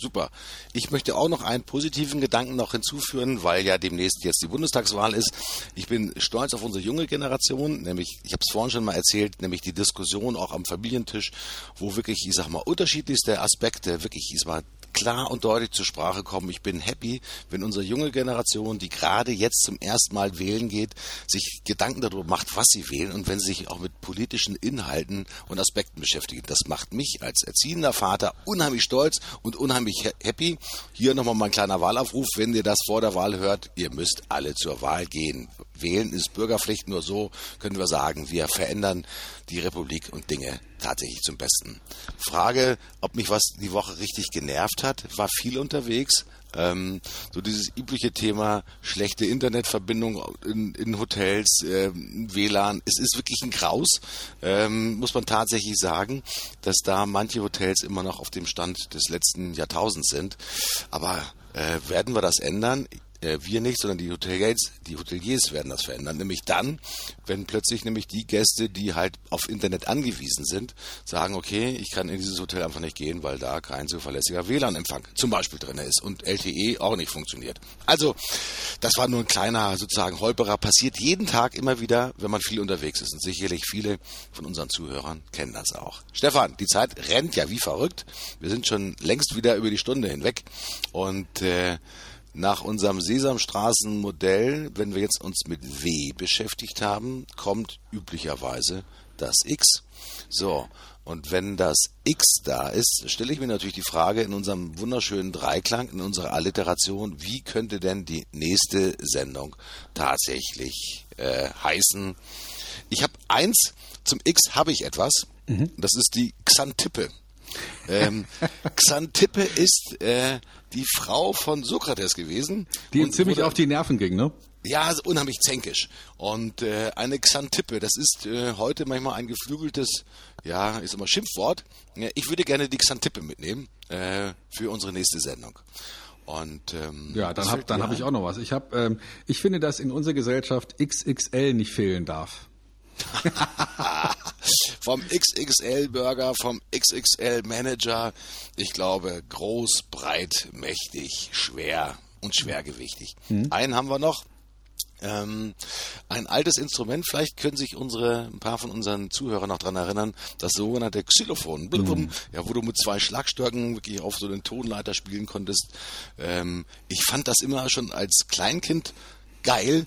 Super. Ich möchte auch noch einen positiven Gedanken noch hinzuführen, weil ja demnächst jetzt die Bundestagswahl ist. Ich bin stolz auf unsere junge Generation, nämlich, ich habe es vorhin schon mal erzählt, nämlich die Diskussion auch am Familientisch, wo wirklich, ich sag mal, unterschiedlichste Aspekte wirklich, ich sag mal, klar und deutlich zur Sprache kommen. Ich bin happy, wenn unsere junge Generation, die gerade jetzt zum ersten Mal wählen geht, sich Gedanken darüber macht, was sie wählen und wenn sie sich auch mit politischen Inhalten und Aspekten beschäftigt. Das macht mich als erziehender Vater unheimlich stolz und unheimlich happy. Hier nochmal mein kleiner Wahlaufruf, wenn ihr das vor der Wahl hört, ihr müsst alle zur Wahl gehen. Wählen ist Bürgerpflicht, nur so können wir sagen, wir verändern die Republik und Dinge tatsächlich zum Besten. Frage, ob mich was die Woche richtig genervt hat, war viel unterwegs. Ähm, so dieses übliche Thema schlechte Internetverbindung in, in Hotels, äh, WLAN, es ist wirklich ein Graus, ähm, muss man tatsächlich sagen, dass da manche Hotels immer noch auf dem Stand des letzten Jahrtausends sind. Aber äh, werden wir das ändern? Äh, wir nicht, sondern die Hoteliers, die Hoteliers werden das verändern. Nämlich dann, wenn plötzlich nämlich die Gäste, die halt auf Internet angewiesen sind, sagen, okay, ich kann in dieses Hotel einfach nicht gehen, weil da kein zuverlässiger WLAN-Empfang zum Beispiel drin ist und LTE auch nicht funktioniert. Also, das war nur ein kleiner sozusagen Holperer. Passiert jeden Tag immer wieder, wenn man viel unterwegs ist. Und sicherlich viele von unseren Zuhörern kennen das auch. Stefan, die Zeit rennt ja wie verrückt. Wir sind schon längst wieder über die Stunde hinweg. Und äh, nach unserem Sesamstraßenmodell, wenn wir jetzt uns mit W beschäftigt haben, kommt üblicherweise das X. So, und wenn das X da ist, stelle ich mir natürlich die Frage in unserem wunderschönen Dreiklang, in unserer Alliteration, wie könnte denn die nächste Sendung tatsächlich äh, heißen? Ich habe eins, zum X habe ich etwas, mhm. das ist die Xantippe. Ähm, Xantippe ist äh, die Frau von Sokrates gewesen.
Die ihm ziemlich auf die Nerven ging, ne?
Ja, also unheimlich zänkisch. Und äh, eine Xantippe, das ist äh, heute manchmal ein geflügeltes, ja, ist immer Schimpfwort. Ich würde gerne die Xantippe mitnehmen äh, für unsere nächste Sendung. Und ähm,
ja, dann habe dann hab ich auch noch was. Ich habe, ähm, ich finde, dass in unserer Gesellschaft XXL nicht fehlen darf.
vom XXL-Burger, vom XXL-Manager. Ich glaube, groß, breit, mächtig, schwer und schwergewichtig. Mhm. Einen haben wir noch. Ähm, ein altes Instrument, vielleicht können sich unsere, ein paar von unseren Zuhörern noch dran erinnern, das sogenannte Xylophon, mhm. ja, wo du mit zwei Schlagstöcken wirklich auf so den Tonleiter spielen konntest. Ähm, ich fand das immer schon als Kleinkind geil,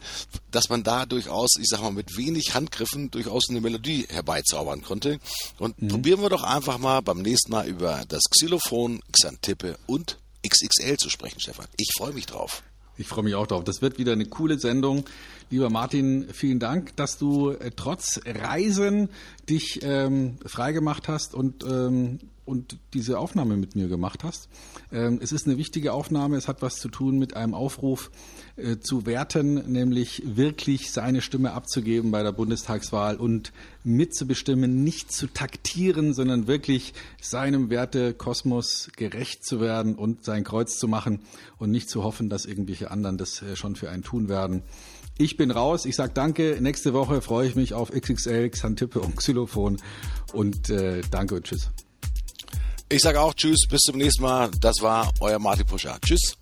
dass man da durchaus, ich sag mal, mit wenig Handgriffen durchaus eine Melodie herbeizaubern konnte. Und mhm. probieren wir doch einfach mal beim nächsten Mal über das Xylophon, Xantippe und XXL zu sprechen, Stefan. Ich freue mich drauf.
Ich freue mich auch drauf. Das wird wieder eine coole Sendung. Lieber Martin, vielen Dank, dass du äh, trotz Reisen dich ähm, freigemacht hast und ähm, und diese Aufnahme mit mir gemacht hast. Ähm, es ist eine wichtige Aufnahme. Es hat was zu tun mit einem Aufruf äh, zu werten, nämlich wirklich seine Stimme abzugeben bei der Bundestagswahl und mitzubestimmen, nicht zu taktieren, sondern wirklich seinem Wertekosmos gerecht zu werden und sein Kreuz zu machen und nicht zu hoffen, dass irgendwelche anderen das äh, schon für einen tun werden. Ich bin raus. Ich sage danke. Nächste Woche freue ich mich auf XXL, Xantippe und Xylophon. Und äh, danke und tschüss.
Ich sage auch Tschüss, bis zum nächsten Mal. Das war euer Martin Puscher. Tschüss.